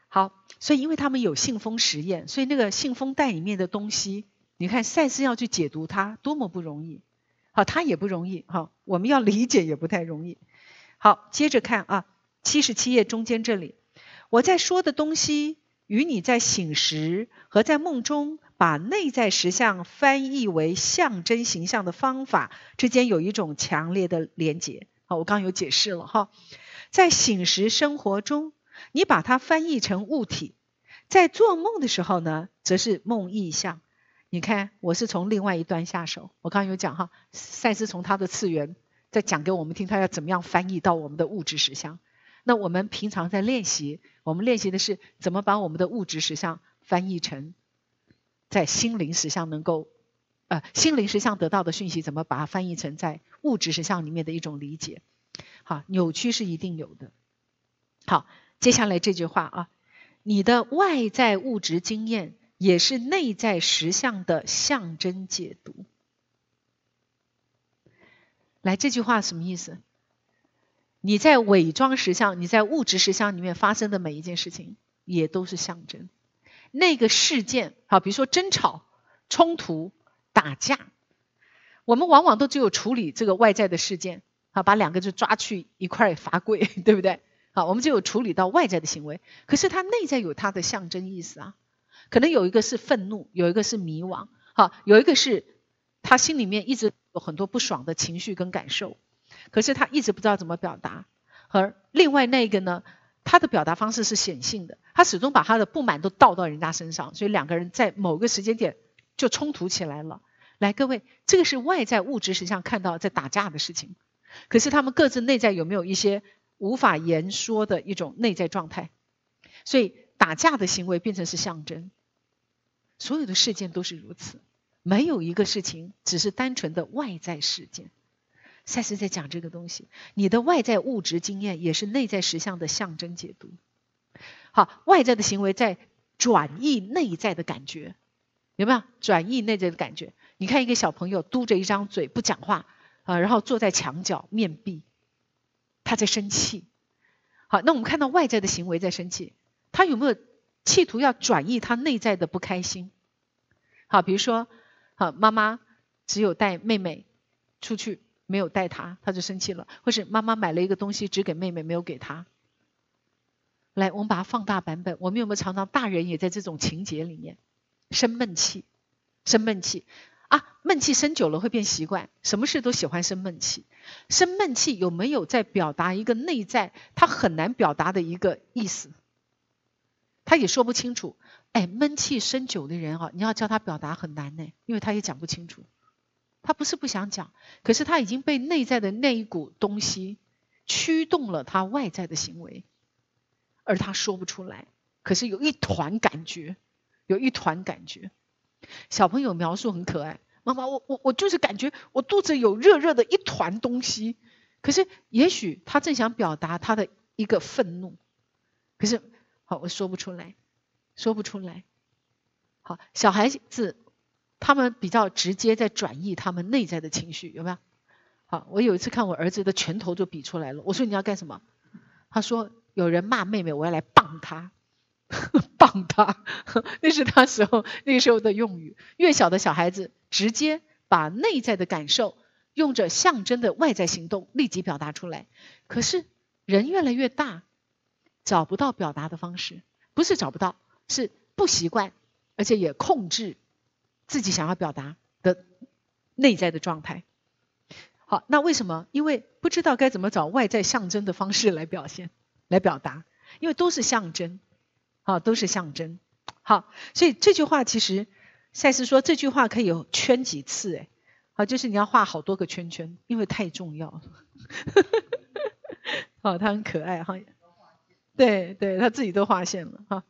Speaker 1: 好，所以因为他们有信封实验，所以那个信封袋里面的东西，你看赛斯要去解读它多么不容易，好，他也不容易，好，我们要理解也不太容易。好，接着看啊，七十七页中间这里，我在说的东西与你在醒时和在梦中把内在实相翻译为象征形象的方法之间有一种强烈的连结。好，我刚有解释了哈，在醒时生活中，你把它翻译成物体；在做梦的时候呢，则是梦意象。你看，我是从另外一端下手。我刚刚有讲哈，赛斯从他的次元在讲给我们听，他要怎么样翻译到我们的物质实相。那我们平常在练习，我们练习的是怎么把我们的物质实相翻译成在心灵实相能够。呃，心灵实相得到的讯息，怎么把它翻译成在物质实相里面的一种理解？好，扭曲是一定有的。好，接下来这句话啊，你的外在物质经验也是内在实相的象征解读。来，这句话什么意思？你在伪装实相，你在物质实相里面发生的每一件事情，也都是象征。那个事件，好，比如说争吵、冲突。打架，我们往往都只有处理这个外在的事件，啊，把两个就抓去一块罚跪，对不对？好，我们就有处理到外在的行为，可是它内在有它的象征意思啊。可能有一个是愤怒，有一个是迷惘，好，有一个是他心里面一直有很多不爽的情绪跟感受，可是他一直不知道怎么表达。而另外那个呢，他的表达方式是显性的，他始终把他的不满都倒到人家身上，所以两个人在某个时间点。就冲突起来了。来，各位，这个是外在物质实际上看到在打架的事情，可是他们各自内在有没有一些无法言说的一种内在状态？所以打架的行为变成是象征。所有的事件都是如此，没有一个事情只是单纯的外在事件。赛斯在讲这个东西，你的外在物质经验也是内在实相的象征解读。好，外在的行为在转移内在的感觉。有没有转移内在的感觉？你看一个小朋友嘟着一张嘴不讲话啊，然后坐在墙角面壁，他在生气。好，那我们看到外在的行为在生气，他有没有企图要转移他内在的不开心？好，比如说，好妈妈只有带妹妹出去，没有带他，他就生气了；或是妈妈买了一个东西只给妹妹，没有给他。来，我们把它放大版本，我们有没有常常大人也在这种情节里面？生闷气，生闷气啊！闷气生久了会变习惯，什么事都喜欢生闷气。生闷气有没有在表达一个内在他很难表达的一个意思？他也说不清楚。哎，闷气生久的人啊，你要叫他表达很难呢，因为他也讲不清楚。他不是不想讲，可是他已经被内在的那一股东西驱动了他外在的行为，而他说不出来。可是有一团感觉。有一团感觉，小朋友描述很可爱。妈妈，我我我就是感觉我肚子有热热的一团东西。可是也许他正想表达他的一个愤怒，可是好我说不出来，说不出来。好，小孩子他们比较直接在转移他们内在的情绪，有没有？好，我有一次看我儿子的拳头就比出来了。我说你要干什么？他说有人骂妹妹，我要来棒他。[laughs] 棒他，[laughs] 那是他时候那时候的用语。越小的小孩子，直接把内在的感受用着象征的外在行动立即表达出来。可是人越来越大，找不到表达的方式，不是找不到，是不习惯，而且也控制自己想要表达的内在的状态。好，那为什么？因为不知道该怎么找外在象征的方式来表现、[laughs] 来表达，因为都是象征。好，都是象征。好，所以这句话其实赛斯说这句话可以有圈几次，哎，好，就是你要画好多个圈圈，因为太重要了。[laughs] 好，他很可爱哈。对对，他自己都发现了哈。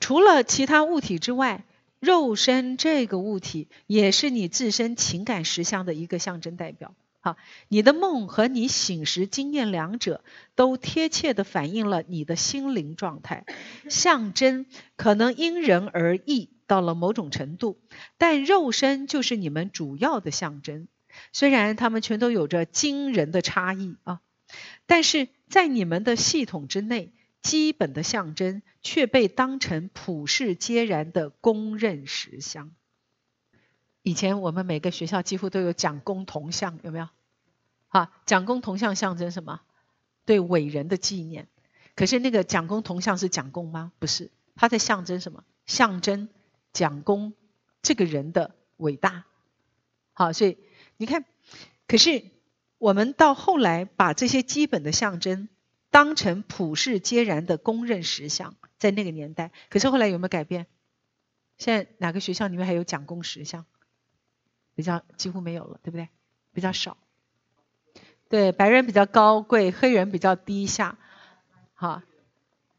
Speaker 1: 除了其他物体之外，肉身这个物体也是你自身情感实相的一个象征代表。哈，你的梦和你醒时经验两者都贴切的反映了你的心灵状态。象征可能因人而异，到了某种程度，但肉身就是你们主要的象征。虽然它们全都有着惊人的差异啊，但是在你们的系统之内，基本的象征却被当成普世皆然的公认实相。以前我们每个学校几乎都有讲公铜像，有没有？啊，讲公铜像象征什么？对伟人的纪念。可是那个讲公铜像是讲公吗？不是，它在象征什么？象征讲公这个人的伟大。好，所以你看，可是我们到后来把这些基本的象征当成普世皆然的公认实相，在那个年代。可是后来有没有改变？现在哪个学校里面还有讲功实像？比较几乎没有了，对不对？比较少。对，白人比较高贵，黑人比较低下。好，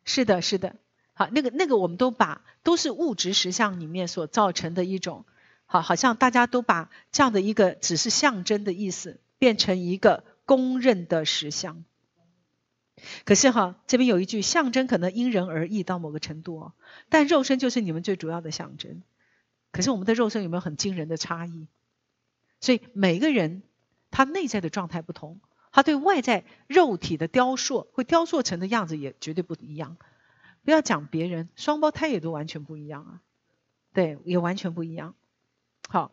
Speaker 1: 是的，是的。好，那个那个，我们都把都是物质实相里面所造成的一种，好，好像大家都把这样的一个只是象征的意思，变成一个公认的实相。可是哈，这边有一句，象征可能因人而异到某个程度哦，但肉身就是你们最主要的象征。可是我们的肉身有没有很惊人的差异？所以每个人他内在的状态不同，他对外在肉体的雕塑会雕塑成的样子也绝对不一样。不要讲别人，双胞胎也都完全不一样啊，对，也完全不一样。好，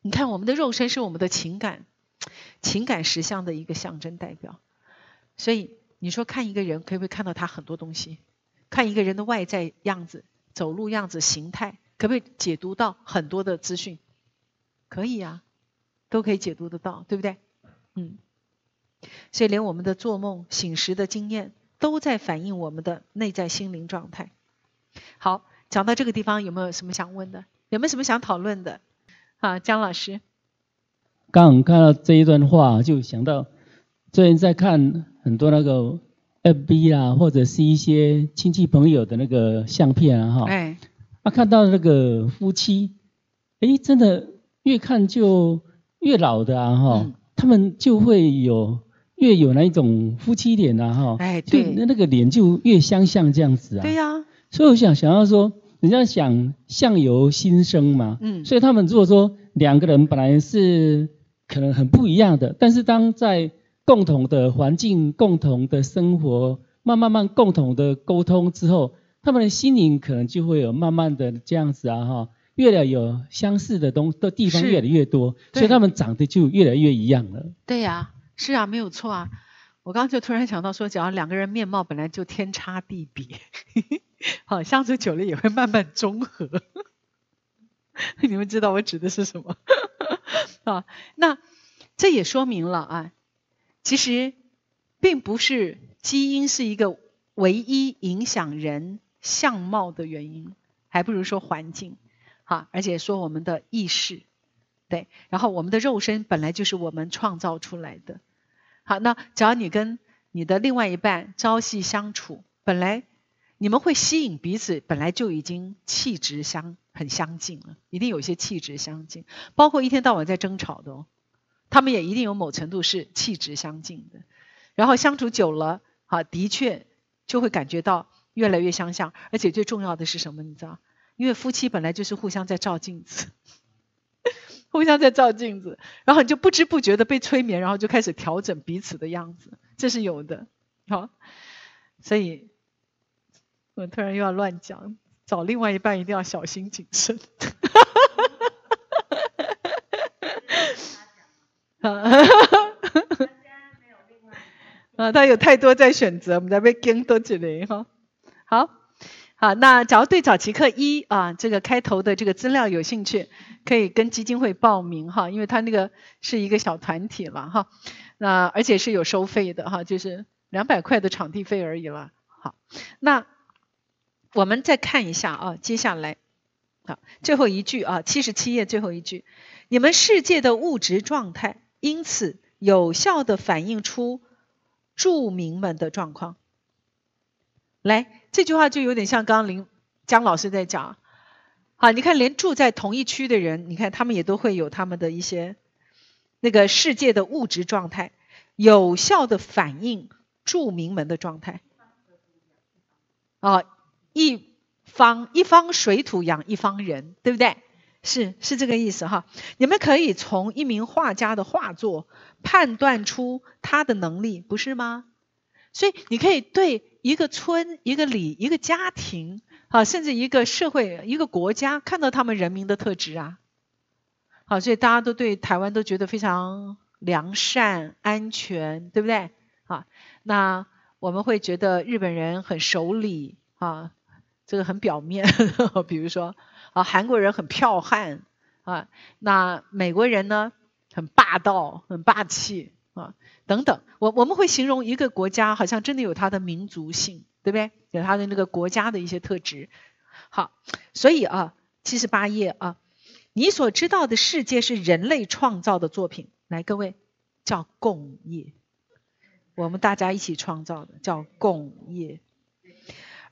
Speaker 1: 你看我们的肉身是我们的情感、情感实相的一个象征代表。所以你说看一个人，可不可以看到他很多东西？看一个人的外在样子、走路样子、形态，可不可以解读到很多的资讯？可以啊，都可以解读得到，对不对？嗯，所以连我们的做梦、醒时的经验，都在反映我们的内在心灵状态。好，讲到这个地方，有没有什么想问的？有没有什么想讨论的？啊，姜老师，
Speaker 2: 刚看到这一段话，就想到最近在看很多那个 FB 啦，或者是一些亲戚朋友的那个相片啊，哈，哎，啊，看到那个夫妻，哎，真的。越看就越老的啊哈，他们就会有越有那一种夫妻脸啊哈，哎对，那那个脸就越相像这样子啊。
Speaker 1: 对呀，
Speaker 2: 所以我想想要说，人家想相由心生嘛，嗯，所以他们如果说两个人本来是可能很不一样的，但是当在共同的环境、共同的生活，慢慢慢共同的沟通之后，他们的心灵可能就会有慢慢的这样子啊哈。越来有相似的东的地方越来越多，所以他们长得就越来越一样了。
Speaker 1: 对呀，是啊，没有错啊。我刚刚就突然想到说，只要两个人面貌本来就天差地别，[laughs] 好相处久了也会慢慢中和。[laughs] 你们知道我指的是什么？[laughs] 啊，那这也说明了啊，其实并不是基因是一个唯一影响人相貌的原因，还不如说环境。好，而且说我们的意识，对，然后我们的肉身本来就是我们创造出来的。好，那只要你跟你的另外一半朝夕相处，本来你们会吸引彼此，本来就已经气质相很相近了，一定有些气质相近，包括一天到晚在争吵的哦，他们也一定有某程度是气质相近的。然后相处久了，啊，的确就会感觉到越来越相像，而且最重要的是什么？你知道？因为夫妻本来就是互相在照镜子，[laughs] 互相在照镜子，然后你就不知不觉的被催眠，然后就开始调整彼此的样子，这是有的。好，所以我突然又要乱讲，找另外一半一定要小心谨慎。[laughs] 啊，他有太多在选择，我们在被跟多起来哈。好。好，那假如对早期课一啊，这个开头的这个资料有兴趣，可以跟基金会报名哈，因为他那个是一个小团体了哈，那而且是有收费的哈，就是两百块的场地费而已了。好，那我们再看一下啊，接下来好最后一句啊，七十七页最后一句，你们世界的物质状态，因此有效的反映出住民们的状况。来，这句话就有点像刚刚林江老师在讲。好，你看，连住在同一区的人，你看他们也都会有他们的一些那个世界的物质状态，有效的反映住民们的状态。啊，一方一方水土养一方人，对不对？是是这个意思哈。你们可以从一名画家的画作判断出他的能力，不是吗？所以你可以对一个村、一个里、一个家庭。啊，甚至一个社会、一个国家看到他们人民的特质啊，好，所以大家都对台湾都觉得非常良善、安全，对不对？啊，那我们会觉得日本人很守礼啊，这个很表面，[laughs] 比如说啊，韩国人很剽悍啊，那美国人呢很霸道、很霸气啊，等等，我我们会形容一个国家好像真的有它的民族性。对不对？有他的那个国家的一些特质。好，所以啊，七十八页啊，你所知道的世界是人类创造的作品。来，各位，叫共业，我们大家一起创造的，叫共业。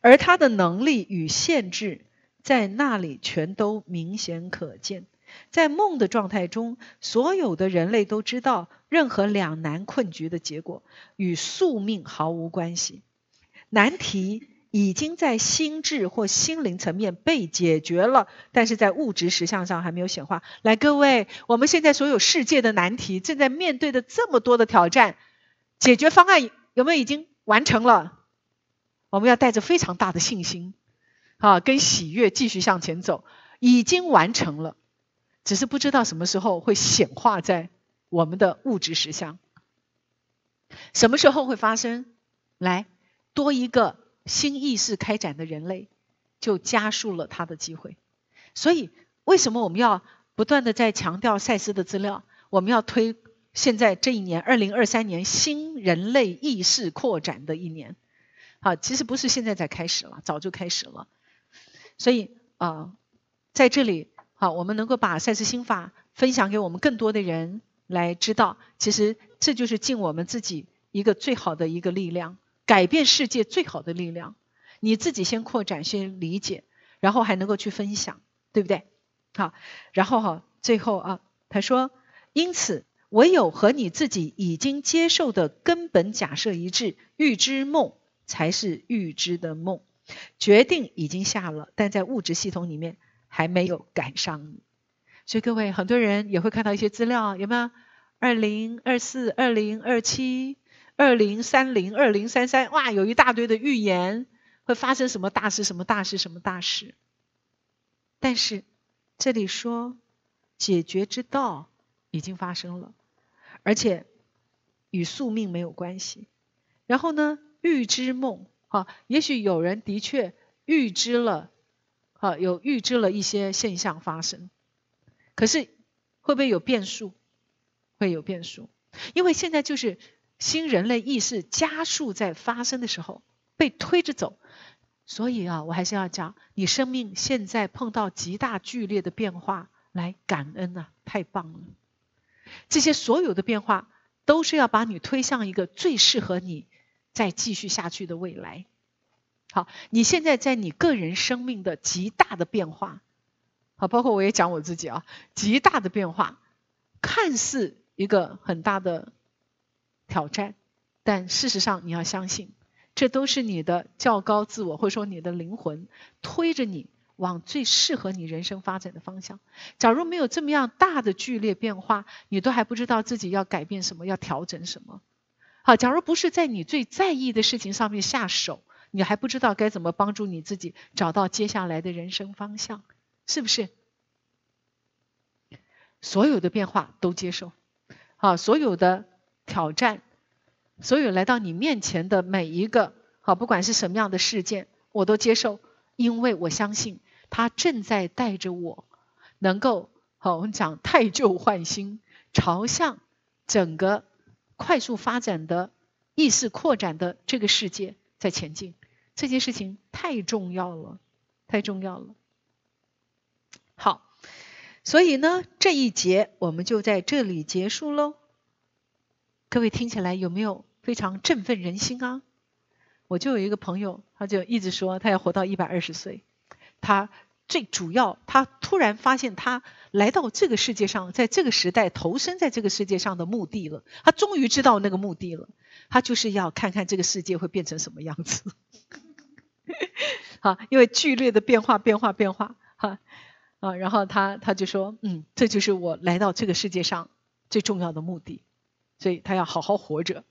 Speaker 1: 而他的能力与限制在那里全都明显可见。在梦的状态中，所有的人类都知道，任何两难困局的结果与宿命毫无关系。难题已经在心智或心灵层面被解决了，但是在物质实相上还没有显化。来，各位，我们现在所有世界的难题，正在面对的这么多的挑战，解决方案有没有已经完成了？我们要带着非常大的信心，啊，跟喜悦继续向前走。已经完成了，只是不知道什么时候会显化在我们的物质实相。什么时候会发生？来。多一个新意识开展的人类，就加速了他的机会。所以，为什么我们要不断的在强调赛斯的资料？我们要推现在这一年，二零二三年新人类意识扩展的一年。好，其实不是现在才开始了，早就开始了。所以啊，在这里，好，我们能够把赛斯心法分享给我们更多的人来知道，其实这就是尽我们自己一个最好的一个力量。改变世界最好的力量，你自己先扩展、先理解，然后还能够去分享，对不对？好，然后哈，最后啊，他说，因此唯有和你自己已经接受的根本假设一致，预知梦才是预知的梦，决定已经下了，但在物质系统里面还没有赶上你。所以各位很多人也会看到一些资料，有没有？二零二四、二零二七。二零三零、二零三三，哇，有一大堆的预言会发生什么大事、什么大事、什么大事。但是这里说解决之道已经发生了，而且与宿命没有关系。然后呢，预知梦，啊，也许有人的确预知了，啊，有预知了一些现象发生，可是会不会有变数？会有变数，因为现在就是。新人类意识加速在发生的时候被推着走，所以啊，我还是要讲，你生命现在碰到极大剧烈的变化，来感恩啊，太棒了！这些所有的变化都是要把你推向一个最适合你再继续下去的未来。好，你现在在你个人生命的极大的变化，好，包括我也讲我自己啊，极大的变化，看似一个很大的。挑战，但事实上你要相信，这都是你的较高自我，或者说你的灵魂推着你往最适合你人生发展的方向。假如没有这么样大的剧烈变化，你都还不知道自己要改变什么，要调整什么。好，假如不是在你最在意的事情上面下手，你还不知道该怎么帮助你自己找到接下来的人生方向，是不是？所有的变化都接受，好，所有的。挑战，所有来到你面前的每一个，好，不管是什么样的事件，我都接受，因为我相信他正在带着我，能够，好，我们讲太旧换新，朝向整个快速发展的意识扩展的这个世界在前进。这件事情太重要了，太重要了。好，所以呢，这一节我们就在这里结束喽。各位听起来有没有非常振奋人心啊？我就有一个朋友，他就一直说他要活到一百二十岁。他最主要，他突然发现他来到这个世界上，在这个时代投身在这个世界上的目的了。他终于知道那个目的了，他就是要看看这个世界会变成什么样子。好，因为剧烈的变化，变化，变化，哈啊，然后他他就说，嗯，这就是我来到这个世界上最重要的目的，所以他要好好活着，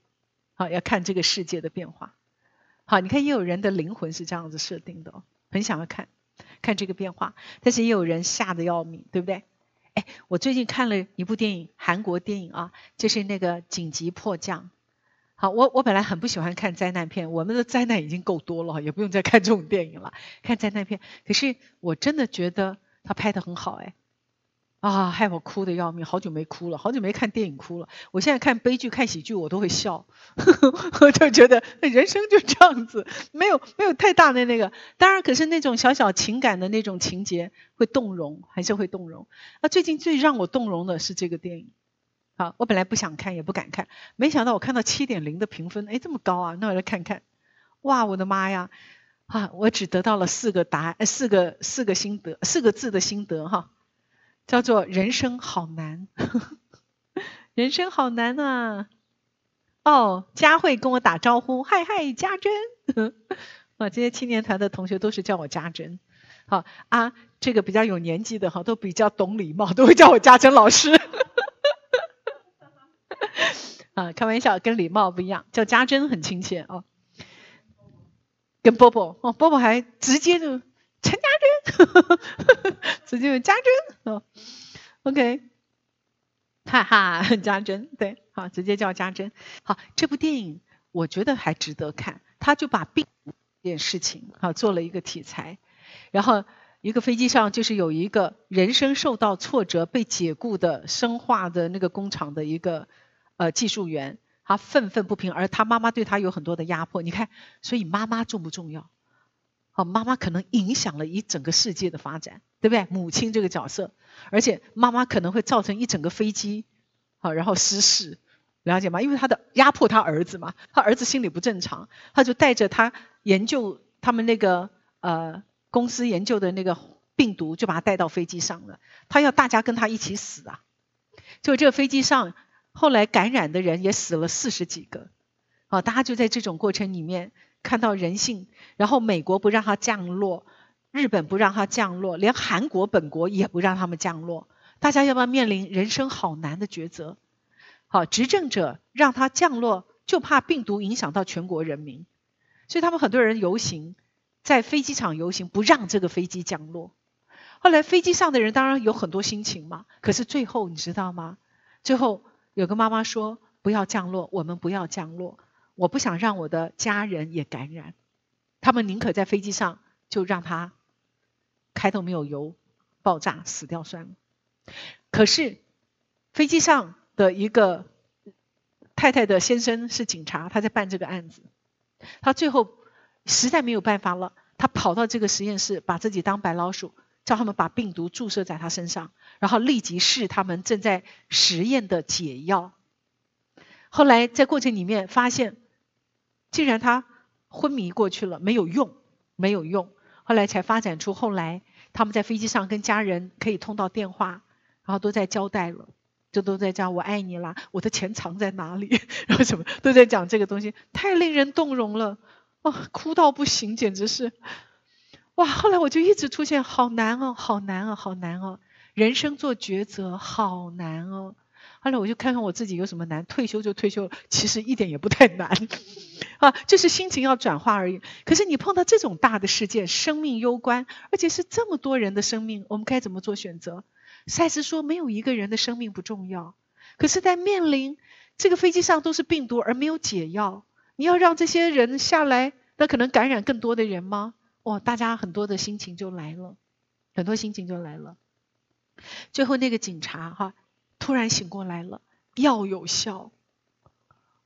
Speaker 1: 好，要看这个世界的变化。好，你看，也有人的灵魂是这样子设定的哦，很想要看。看这个变化，但是也有人吓得要命，对不对？哎，我最近看了一部电影，韩国电影啊，就是那个《紧急迫降》。好，我我本来很不喜欢看灾难片，我们的灾难已经够多了，也不用再看这种电影了。看灾难片，可是我真的觉得他拍的很好，哎。啊，害我哭的要命，好久没哭了，好久没看电影哭了。我现在看悲剧、看喜剧，我都会笑，[laughs] 我就觉得人生就这样子，没有没有太大的那个。当然，可是那种小小情感的那种情节会动容，还是会动容。那最近最让我动容的是这个电影。好，我本来不想看，也不敢看，没想到我看到七点零的评分，哎，这么高啊！那我来看看。哇，我的妈呀！啊，我只得到了四个答案，四个四个心得，四个字的心得哈。叫做人生好难，[laughs] 人生好难啊！哦，佳慧跟我打招呼，嗨嗨，家珍。[laughs] 啊，这些青年团的同学都是叫我家珍。好啊，这个比较有年纪的哈，都比较懂礼貌，都会叫我家珍老师。[laughs] 啊，开玩笑，跟礼貌不一样，叫家珍很亲切哦。跟波波哦，波波还直接就。[laughs] 陈家珍，直接家珍哦，OK，哈哈，家珍对，好，直接叫家珍。好，这部电影我觉得还值得看，他就把病这件事情啊做了一个题材，然后一个飞机上就是有一个人生受到挫折被解雇的生化的那个工厂的一个呃技术员，他愤愤不平，而他妈妈对他有很多的压迫。你看，所以妈妈重不重要？好，妈妈可能影响了一整个世界的发展，对不对？母亲这个角色，而且妈妈可能会造成一整个飞机，好，然后失事，了解吗？因为他的压迫他儿子嘛，他儿子心理不正常，他就带着他研究他们那个呃公司研究的那个病毒，就把他带到飞机上了。他要大家跟他一起死啊！就这个飞机上后来感染的人也死了四十几个，好，大家就在这种过程里面。看到人性，然后美国不让它降落，日本不让它降落，连韩国本国也不让他们降落。大家要不要面临人生好难的抉择？好，执政者让它降落，就怕病毒影响到全国人民，所以他们很多人游行，在飞机场游行，不让这个飞机降落。后来飞机上的人当然有很多心情嘛，可是最后你知道吗？最后有个妈妈说：“不要降落，我们不要降落。”我不想让我的家人也感染，他们宁可在飞机上就让他开头没有油，爆炸死掉算了。可是飞机上的一个太太的先生是警察，他在办这个案子，他最后实在没有办法了，他跑到这个实验室，把自己当白老鼠，叫他们把病毒注射在他身上，然后立即试他们正在实验的解药。后来在过程里面发现。竟然他昏迷过去了，没有用，没有用。后来才发展出后来他们在飞机上跟家人可以通到电话，然后都在交代了，就都在讲我爱你啦，我的钱藏在哪里，[laughs] 然后什么都在讲这个东西，太令人动容了，哇，哭到不行，简直是，哇！后来我就一直出现，好难哦，好难哦，好难哦，人生做抉择好难哦。后来我就看看我自己有什么难，退休就退休，其实一点也不太难，啊，就是心情要转化而已。可是你碰到这种大的事件，生命攸关，而且是这么多人的生命，我们该怎么做选择？赛斯说，没有一个人的生命不重要。可是，在面临这个飞机上都是病毒而没有解药，你要让这些人下来，那可能感染更多的人吗？哇，大家很多的心情就来了，很多心情就来了。最后那个警察哈。突然醒过来了，药有效，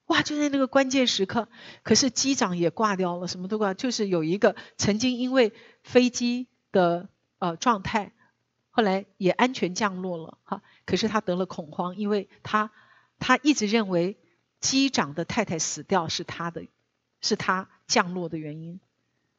Speaker 1: 哇！就在那个关键时刻，可是机长也挂掉了，什么都挂，就是有一个曾经因为飞机的呃状态，后来也安全降落了哈，可是他得了恐慌，因为他他一直认为机长的太太死掉是他的是他降落的原因。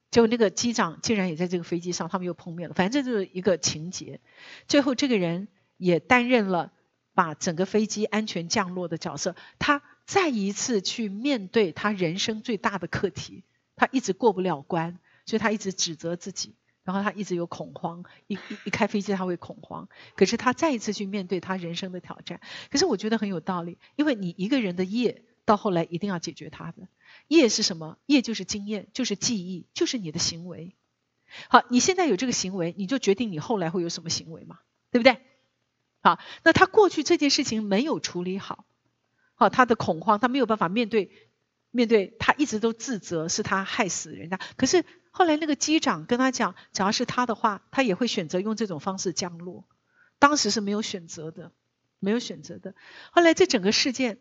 Speaker 1: 结果那个机长竟然也在这个飞机上，他们又碰面了。反正就是一个情节。最后这个人也担任了把整个飞机安全降落的角色。他再一次去面对他人生最大的课题，他一直过不了关，所以他一直指责自己，然后他一直有恐慌。一一一开飞机他会恐慌，可是他再一次去面对他人生的挑战。可是我觉得很有道理，因为你一个人的业到后来一定要解决他的。业是什么？业就是经验，就是记忆，就是你的行为。好，你现在有这个行为，你就决定你后来会有什么行为嘛，对不对？啊，那他过去这件事情没有处理好，好，他的恐慌，他没有办法面对，面对他一直都自责是他害死人家。可是后来那个机长跟他讲，只要是他的话，他也会选择用这种方式降落。当时是没有选择的，没有选择的。后来这整个事件。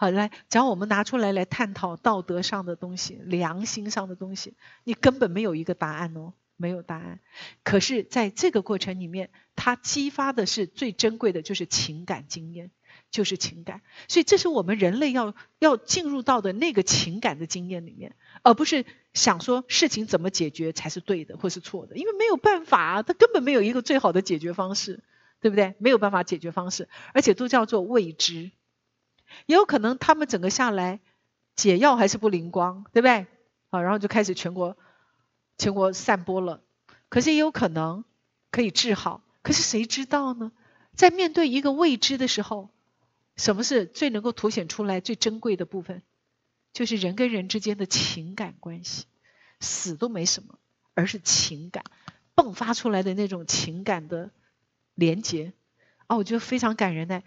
Speaker 1: 好，来，只要我们拿出来来探讨道德上的东西、良心上的东西，你根本没有一个答案哦，没有答案。可是，在这个过程里面，它激发的是最珍贵的，就是情感经验，就是情感。所以，这是我们人类要要进入到的那个情感的经验里面，而不是想说事情怎么解决才是对的或是错的，因为没有办法，它根本没有一个最好的解决方式，对不对？没有办法解决方式，而且都叫做未知。也有可能他们整个下来解药还是不灵光，对不对？好，然后就开始全国全国散播了。可是也有可能可以治好，可是谁知道呢？在面对一个未知的时候，什么是最能够凸显出来最珍贵的部分？就是人跟人之间的情感关系，死都没什么，而是情感迸发出来的那种情感的连结啊，我觉得非常感人呢。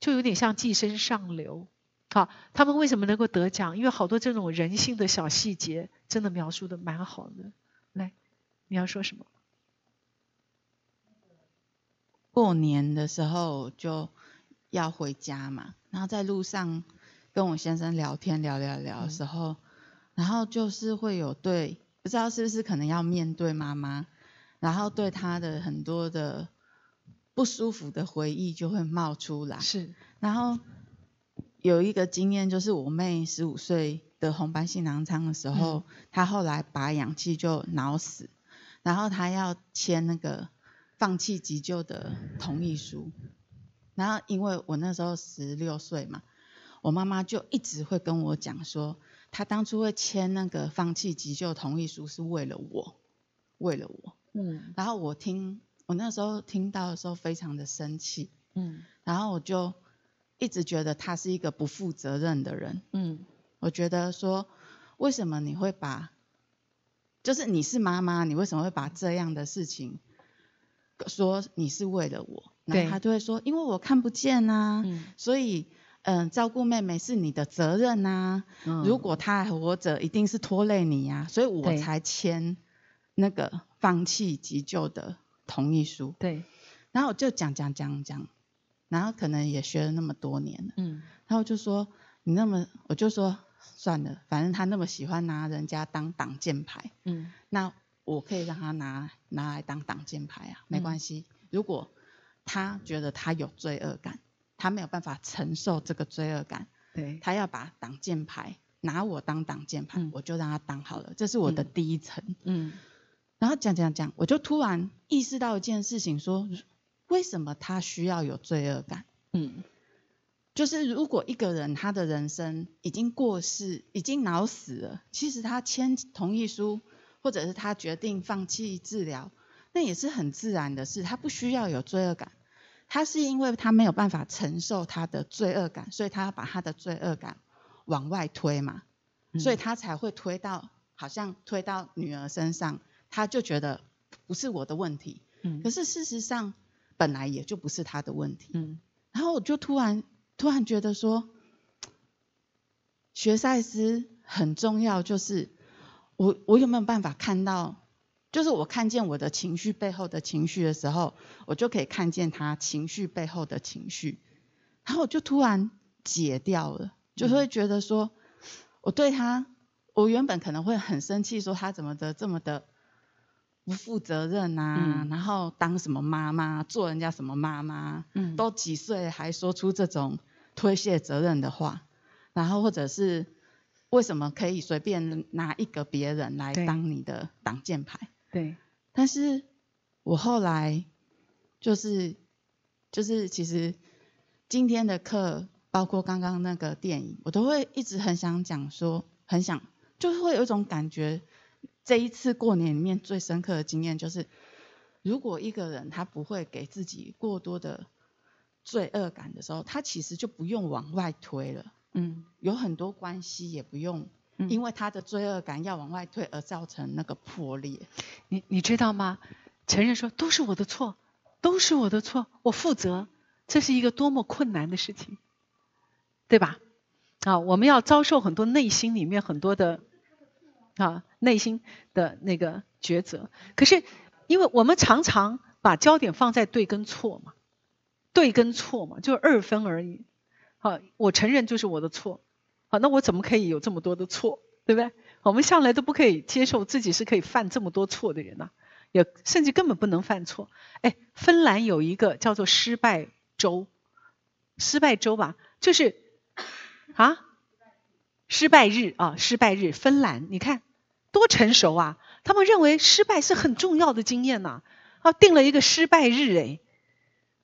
Speaker 1: 就有点像寄生上流，好，他们为什么能够得奖？因为好多这种人性的小细节，真的描述的蛮好的。来，你要说什么？
Speaker 3: 过年的时候就要回家嘛，然后在路上跟我先生聊天，聊聊聊的时候，然后就是会有对，不知道是不是可能要面对妈妈，然后对他的很多的。不舒服的回忆就会冒出来。
Speaker 1: 是，
Speaker 3: 然后有一个经验，就是我妹十五岁得红斑性囊疮的时候，她后来拔氧气就脑死，然后她要签那个放弃急救的同意书。然后因为我那时候十六岁嘛，我妈妈就一直会跟我讲说，她当初会签那个放弃急救同意书是为了我，为了我。嗯。然后我听。我那时候听到的时候非常的生气，嗯，然后我就一直觉得他是一个不负责任的人，嗯，我觉得说为什么你会把，就是你是妈妈，你为什么会把这样的事情说你是为了我？
Speaker 1: 然后，
Speaker 3: 他就会说因为我看不见呐，所以嗯照顾妹妹是你的责任呐，如果她还活着，一定是拖累你呀，所以我才签那个放弃急救的。同意书，
Speaker 1: 对，
Speaker 3: 然后我就讲讲讲讲，然后可能也学了那么多年了，嗯，然后就说你那么，我就说算了，反正他那么喜欢拿人家当挡箭牌，嗯，那我可以让他拿拿来当挡箭牌啊，没关系。如果他觉得他有罪恶感，他没有办法承受这个罪恶感，
Speaker 1: 对，
Speaker 3: 他要把挡箭牌拿我当挡箭牌，我就让他当好了，这是我的第一层，嗯。然后讲讲讲，我就突然意识到一件事情，说为什么他需要有罪恶感？嗯，就是如果一个人他的人生已经过世，已经脑死了，其实他签同意书，或者是他决定放弃治疗，那也是很自然的事，他不需要有罪恶感。他是因为他没有办法承受他的罪恶感，所以他要把他的罪恶感往外推嘛，所以他才会推到好像推到女儿身上。他就觉得不是我的问题，嗯，可是事实上本来也就不是他的问题，嗯，然后我就突然突然觉得说，学赛斯很重要，就是我我有没有办法看到，就是我看见我的情绪背后的情绪的时候，我就可以看见他情绪背后的情绪，然后我就突然解掉了，就会觉得说，我对他，我原本可能会很生气，说他怎么的这么的。不负责任呐，然后当什么妈妈，做人家什么妈妈，都几岁还说出这种推卸责任的话，然后或者是为什么可以随便拿一个别人来当你的挡箭牌？
Speaker 1: 对。
Speaker 3: 但是我后来就是就是其实今天的课，包括刚刚那个电影，我都会一直很想讲说，很想就是会有一种感觉。这一次过年里面最深刻的经验就是，如果一个人他不会给自己过多的罪恶感的时候，他其实就不用往外推了。嗯，有很多关系也不用，因为他的罪恶感要往外推而造成那个破裂。
Speaker 1: 你你知道吗？承认说都是我的错，都是我的错，我负责，这是一个多么困难的事情，对吧？啊，我们要遭受很多内心里面很多的啊内心的那个抉择。可是因为我们常常把焦点放在对跟错嘛，对跟错嘛，就二分而已。好，我承认就是我的错。好，那我怎么可以有这么多的错，对不对？我们向来都不可以接受自己是可以犯这么多错的人呐，也甚至根本不能犯错。哎，芬兰有一个叫做失败州，失败州吧，就是啊，失败日啊，失败日。芬兰，你看多成熟啊！他们认为失败是很重要的经验呐，啊，定了一个失败日，哎。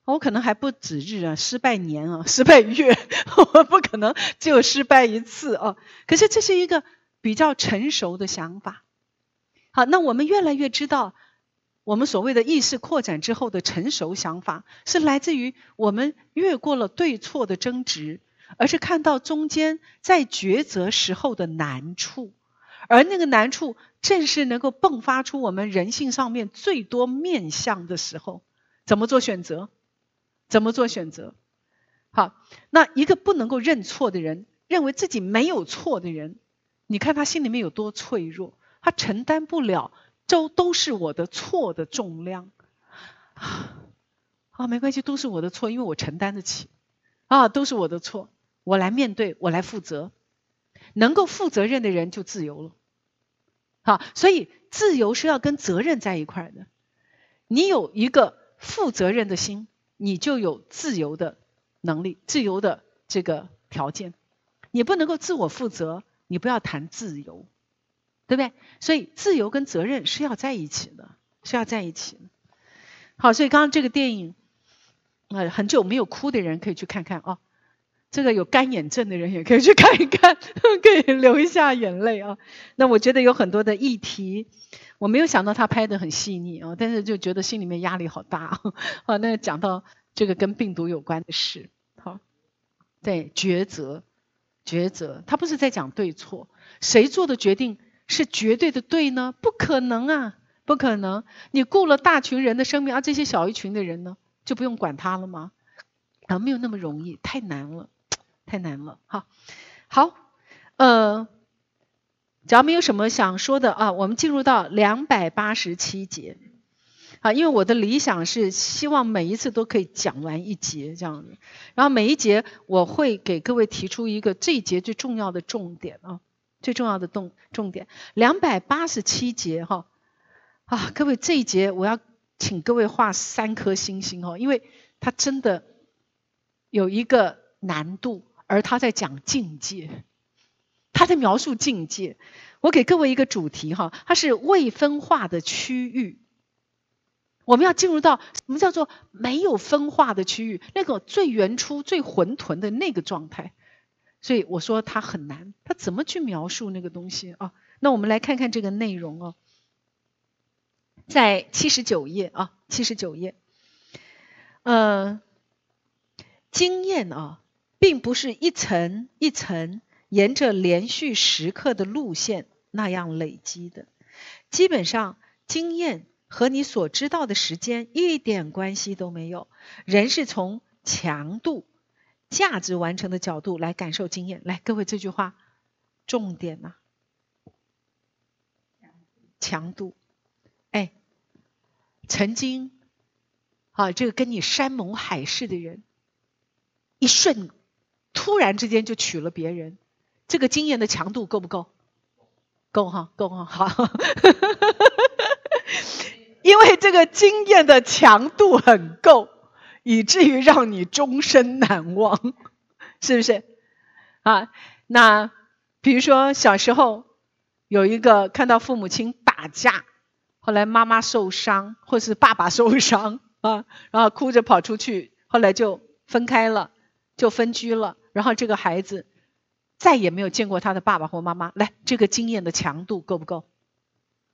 Speaker 1: 我可能还不止日啊，失败年啊，[laughs] 失败月，[laughs] 我不可能只有失败一次啊。可是这是一个比较成熟的想法。好，那我们越来越知道，我们所谓的意识扩展之后的成熟想法，是来自于我们越过了对错的争执，而是看到中间在抉择时候的难处，而那个难处正是能够迸发出我们人性上面最多面相的时候，怎么做选择？怎么做选择？好，那一个不能够认错的人，认为自己没有错的人，你看他心里面有多脆弱，他承担不了都都是我的错的重量。啊，没关系，都是我的错，因为我承担得起。啊，都是我的错，我来面对，我来负责。能够负责任的人就自由了。好，所以自由是要跟责任在一块的。你有一个负责任的心。你就有自由的能力，自由的这个条件。你不能够自我负责，你不要谈自由，对不对？所以自由跟责任是要在一起的，是要在一起的。好，所以刚刚这个电影，呃，很久没有哭的人可以去看看啊。这个有干眼症的人也可以去看一看，[laughs] 可以流一下眼泪啊。那我觉得有很多的议题。我没有想到他拍的很细腻啊，但是就觉得心里面压力好大啊。[laughs] 那讲到这个跟病毒有关的事，好，对抉择，抉择，他不是在讲对错，谁做的决定是绝对的对呢？不可能啊，不可能。你顾了大群人的生命，而这些小一群的人呢，就不用管他了吗？啊，没有那么容易，太难了，太难了。好，好，呃。只要没有什么想说的啊，我们进入到两百八十七节啊，因为我的理想是希望每一次都可以讲完一节这样子，然后每一节我会给各位提出一个这一节最重要的重点啊，最重要的重重点。两百八十七节哈啊，各位这一节我要请各位画三颗星星哦，因为它真的有一个难度，而他在讲境界。他在描述境界，我给各位一个主题哈，它是未分化的区域。我们要进入到什么叫做没有分化的区域？那个最原初、最混沌的那个状态。所以我说它很难，他怎么去描述那个东西啊？那我们来看看这个内容哦，在七十九页啊，七十九页，呃，经验啊，并不是一层一层。沿着连续时刻的路线那样累积的，基本上经验和你所知道的时间一点关系都没有。人是从强度、价值完成的角度来感受经验。来，各位这句话重点呐，强度。哎，曾经啊，这个跟你山盟海誓的人，一瞬突然之间就娶了别人。这个经验的强度够不够？够哈，够哈，好。[laughs] 因为这个经验的强度很够，以至于让你终身难忘，[laughs] 是不是？啊，那比如说小时候有一个看到父母亲打架，后来妈妈受伤，或是爸爸受伤啊，然后哭着跑出去，后来就分开了，就分居了，然后这个孩子再也没有见过他的爸爸或妈妈。来，这个经验的强度够不够？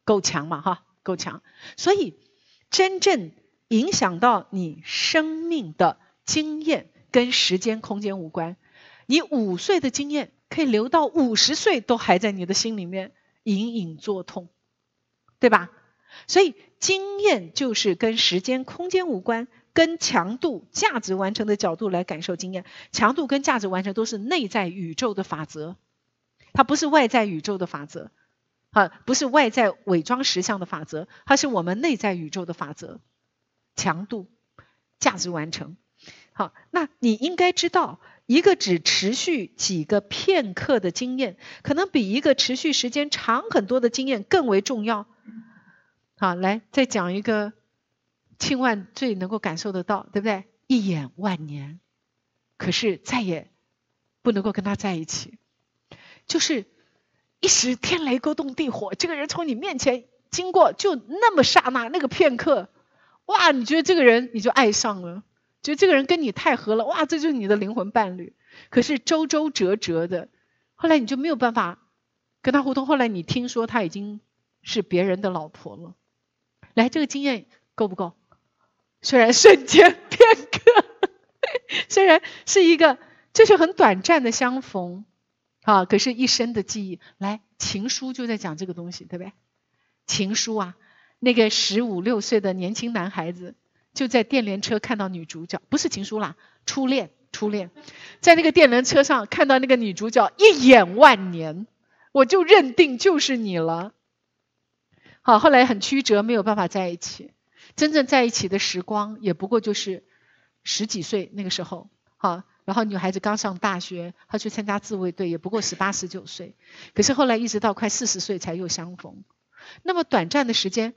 Speaker 1: 够强嘛？哈，够强。所以真正影响到你生命的经验跟时间空间无关。你五岁的经验可以留到五十岁都还在你的心里面隐隐作痛，对吧？所以经验就是跟时间空间无关，跟强度价值完成的角度来感受经验。强度跟价值完成都是内在宇宙的法则，它不是外在宇宙的法则，啊，不是外在伪装实相的法则，它是我们内在宇宙的法则。强度、价值完成，好，那你应该知道。一个只持续几个片刻的经验，可能比一个持续时间长很多的经验更为重要。好，来再讲一个，千万最能够感受得到，对不对？一眼万年，可是再也不能够跟他在一起，就是一时天雷勾动地火，这个人从你面前经过，就那么刹那那个片刻，哇，你觉得这个人你就爱上了。觉得这个人跟你太合了，哇，这就是你的灵魂伴侣。可是周周折折的，后来你就没有办法跟他互动。后来你听说他已经是别人的老婆了，来，这个经验够不够？虽然瞬间片刻，虽然是一个就是很短暂的相逢，啊，可是一生的记忆。来，情书就在讲这个东西，对不对？情书啊，那个十五六岁的年轻男孩子。就在电联车看到女主角，不是情书啦，初恋，初恋，在那个电联车上看到那个女主角，一眼万年，我就认定就是你了。好，后来很曲折，没有办法在一起，真正在一起的时光也不过就是十几岁那个时候，好，然后女孩子刚上大学，她去参加自卫队，也不过十八十九岁，可是后来一直到快四十岁才又相逢，那么短暂的时间，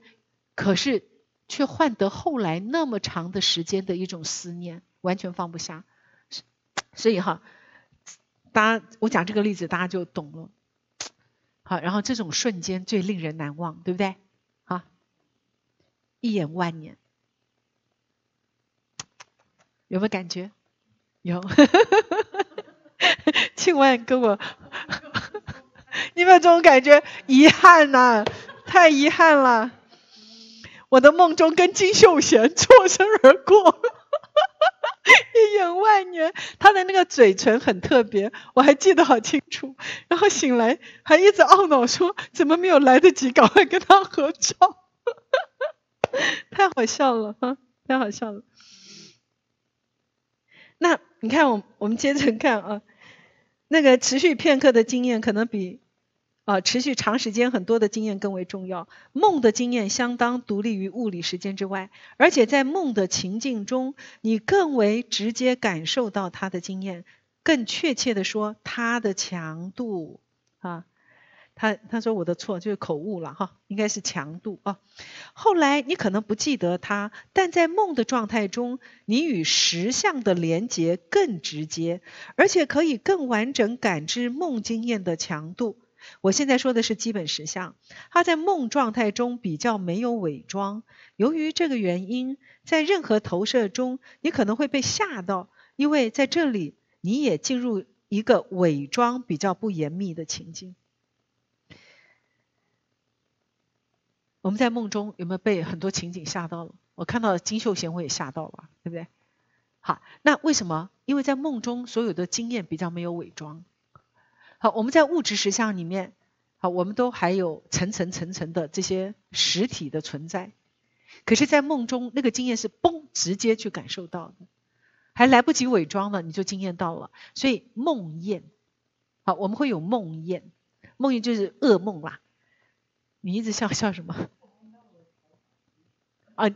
Speaker 1: 可是。却换得后来那么长的时间的一种思念，完全放不下。所以哈，[tsk] 大家我讲这个例子，大家就懂了。[tsk] 好，然后这种瞬间最令人难忘，对不对？一眼万年，有没有感觉？有。庆万跟我，你有没有这种感觉？遗憾呐，太遗憾了。我的梦中跟金秀贤错身而过，一眼万年。他的那个嘴唇很特别，我还记得好清楚。然后醒来还一直懊恼说，怎么没有来得及赶快跟他合照？[laughs] 太好笑了哈，[laughs] 太好笑了。那你看，我我们接着看啊，那个持续片刻的经验，可能比。啊，持续长时间很多的经验更为重要。梦的经验相当独立于物理时间之外，而且在梦的情境中，你更为直接感受到它的经验。更确切的说，它的强度啊，他他说我的错就是口误了哈，应该是强度啊。后来你可能不记得它，但在梦的状态中，你与实相的连接更直接，而且可以更完整感知梦经验的强度。我现在说的是基本实相，它在梦状态中比较没有伪装。由于这个原因，在任何投射中，你可能会被吓到，因为在这里你也进入一个伪装比较不严密的情境。我们在梦中有没有被很多情景吓到了？我看到金秀贤，我也吓到了，对不对？好，那为什么？因为在梦中所有的经验比较没有伪装。好，我们在物质实相里面，好，我们都还有层层层层的这些实体的存在，可是，在梦中那个经验是嘣直接去感受到的，还来不及伪装了，你就经验到了。所以梦魇，好，我们会有梦魇，梦魇就是噩梦啦。你一直笑笑什么？啊，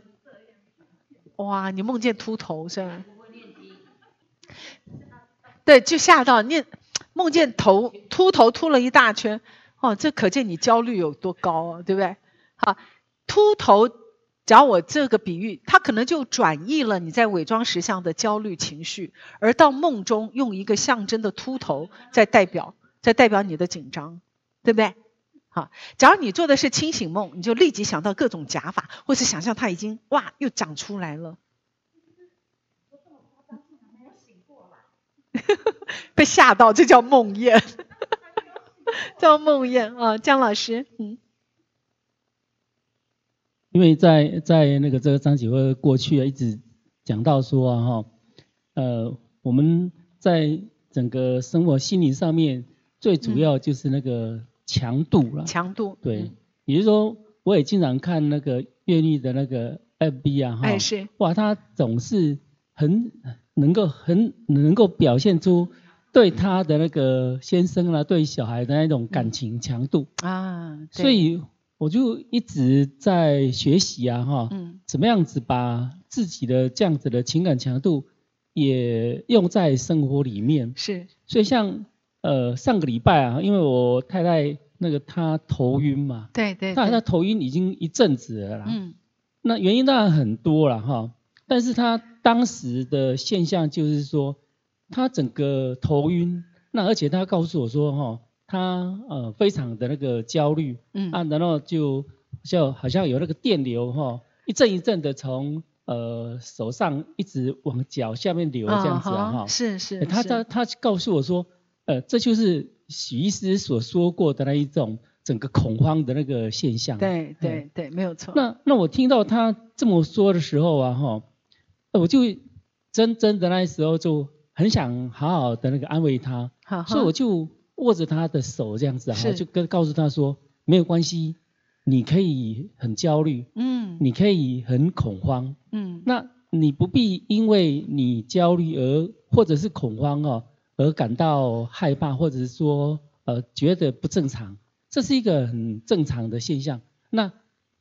Speaker 1: 哇，你梦见秃头是吧？对，就吓到念。梦见头秃头秃了一大圈，哦，这可见你焦虑有多高啊，对不对？好，秃头，假如我这个比喻，它可能就转移了你在伪装实相的焦虑情绪，而到梦中用一个象征的秃头在代表，在代表你的紧张，对不对？好，假如你做的是清醒梦，你就立即想到各种假法，或是想象它已经哇又长出来了。[laughs] 被吓到，这叫梦魇，叫梦魇啊！姜老师，嗯，
Speaker 2: 因为在在那个这个张启辉过去啊，一直讲到说啊哈，呃，我们在整个生活心理上面，最主要就是那个强度了。
Speaker 1: 强度，
Speaker 2: 对，也就是说，我也经常看那个艳丽的那个 FB 啊哈，
Speaker 1: 哎是，
Speaker 2: 哇，他总是很。能够很能够表现出对他的那个先生啊，对小孩的那种感情强度。啊，所以我就一直在学习啊，哈，嗯，怎么样子把自己的这样子的情感强度也用在生活里面。
Speaker 1: 是，
Speaker 2: 所以像呃上个礼拜啊，因为我太太那个她头晕嘛，
Speaker 1: 对对，
Speaker 2: 她她头晕已经一阵子了啦，嗯，那原因当然很多了哈，但是她。当时的现象就是说，她整个头晕，那而且她告诉我说，哈，她呃非常的那个焦虑，嗯。啊，然后就就好像有那个电流哈，一阵一阵的从呃手上一直往脚下面流这样子啊，哈，
Speaker 1: 是是，
Speaker 2: 他他他告诉我说，呃，这就是许医师所说过的那一种整个恐慌的那个现象。
Speaker 1: 对对对，没有错。
Speaker 2: 那那我听到他这么说的时候啊，哈。我就真真的那时候就很想好好的那个安慰他，所以我就握着他的手这样子哈，就跟告诉他说没有关系，你可以很焦虑，嗯，你可以很恐慌，嗯，那你不必因为你焦虑而或者是恐慌哦而感到害怕或者是说呃觉得不正常，这是一个很正常的现象，那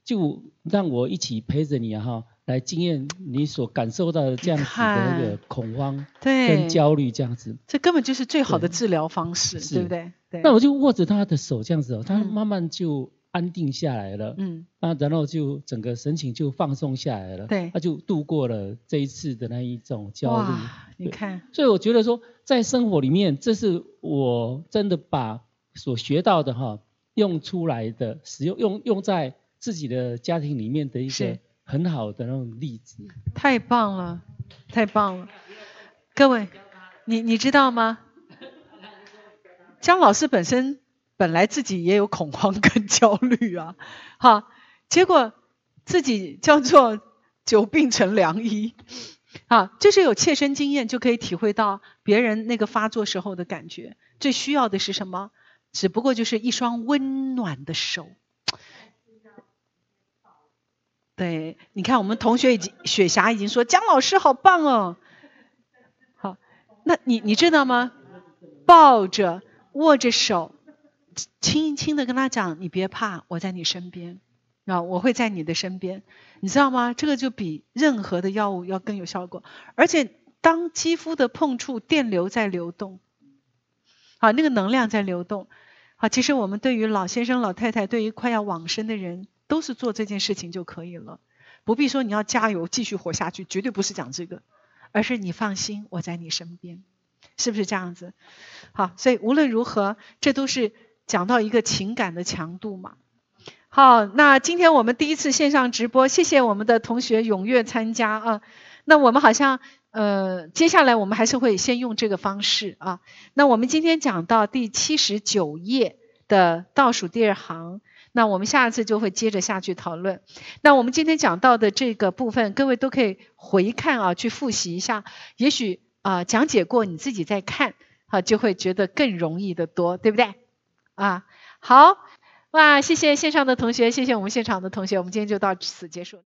Speaker 2: 就让我一起陪着你哈。来经验你所感受到的这样子的一个恐慌跟焦虑这样子，
Speaker 1: 这根本就是最好的治疗方式，对不对？
Speaker 2: 那我就握着他的手这样子哦，他慢慢就安定下来了，嗯，啊，然后就整个神情就放松下来了，
Speaker 1: 对，
Speaker 2: 他就度过了这一次的那一种焦虑。
Speaker 1: 你看，
Speaker 2: 所以我觉得说，在生活里面，这是我真的把所学到的哈，用出来的，使用用用在自己的家庭里面的一个。很好的那种例子，
Speaker 1: 太棒了，太棒了，各位，你你知道吗？姜老师本身本来自己也有恐慌跟焦虑啊，[laughs] 哈，结果自己叫做久病成良医，[laughs] 啊，就是有切身经验就可以体会到别人那个发作时候的感觉。最需要的是什么？只不过就是一双温暖的手。[laughs] 对，你看我们同学已经雪霞已经说姜老师好棒哦，好，那你你知道吗？抱着握着手，轻轻的跟他讲，你别怕，我在你身边。啊，我会在你的身边，你知道吗？这个就比任何的药物要更有效果，而且当肌肤的碰触，电流在流动，好，那个能量在流动，好，其实我们对于老先生、老太太，对于快要往生的人。都是做这件事情就可以了，不必说你要加油继续活下去，绝对不是讲这个，而是你放心，我在你身边，是不是这样子？好，所以无论如何，这都是讲到一个情感的强度嘛。好，那今天我们第一次线上直播，谢谢我们的同学踊跃参加啊。那我们好像呃，接下来我们还是会先用这个方式啊。那我们今天讲到第七十九页的倒数第二行。那我们下次就会接着下去讨论。那我们今天讲到的这个部分，各位都可以回看啊，去复习一下。也许啊，讲解过你自己再看，啊，就会觉得更容易的多，对不对？啊，好，哇，谢谢线上的同学，谢谢我们现场的同学，我们今天就到此结束。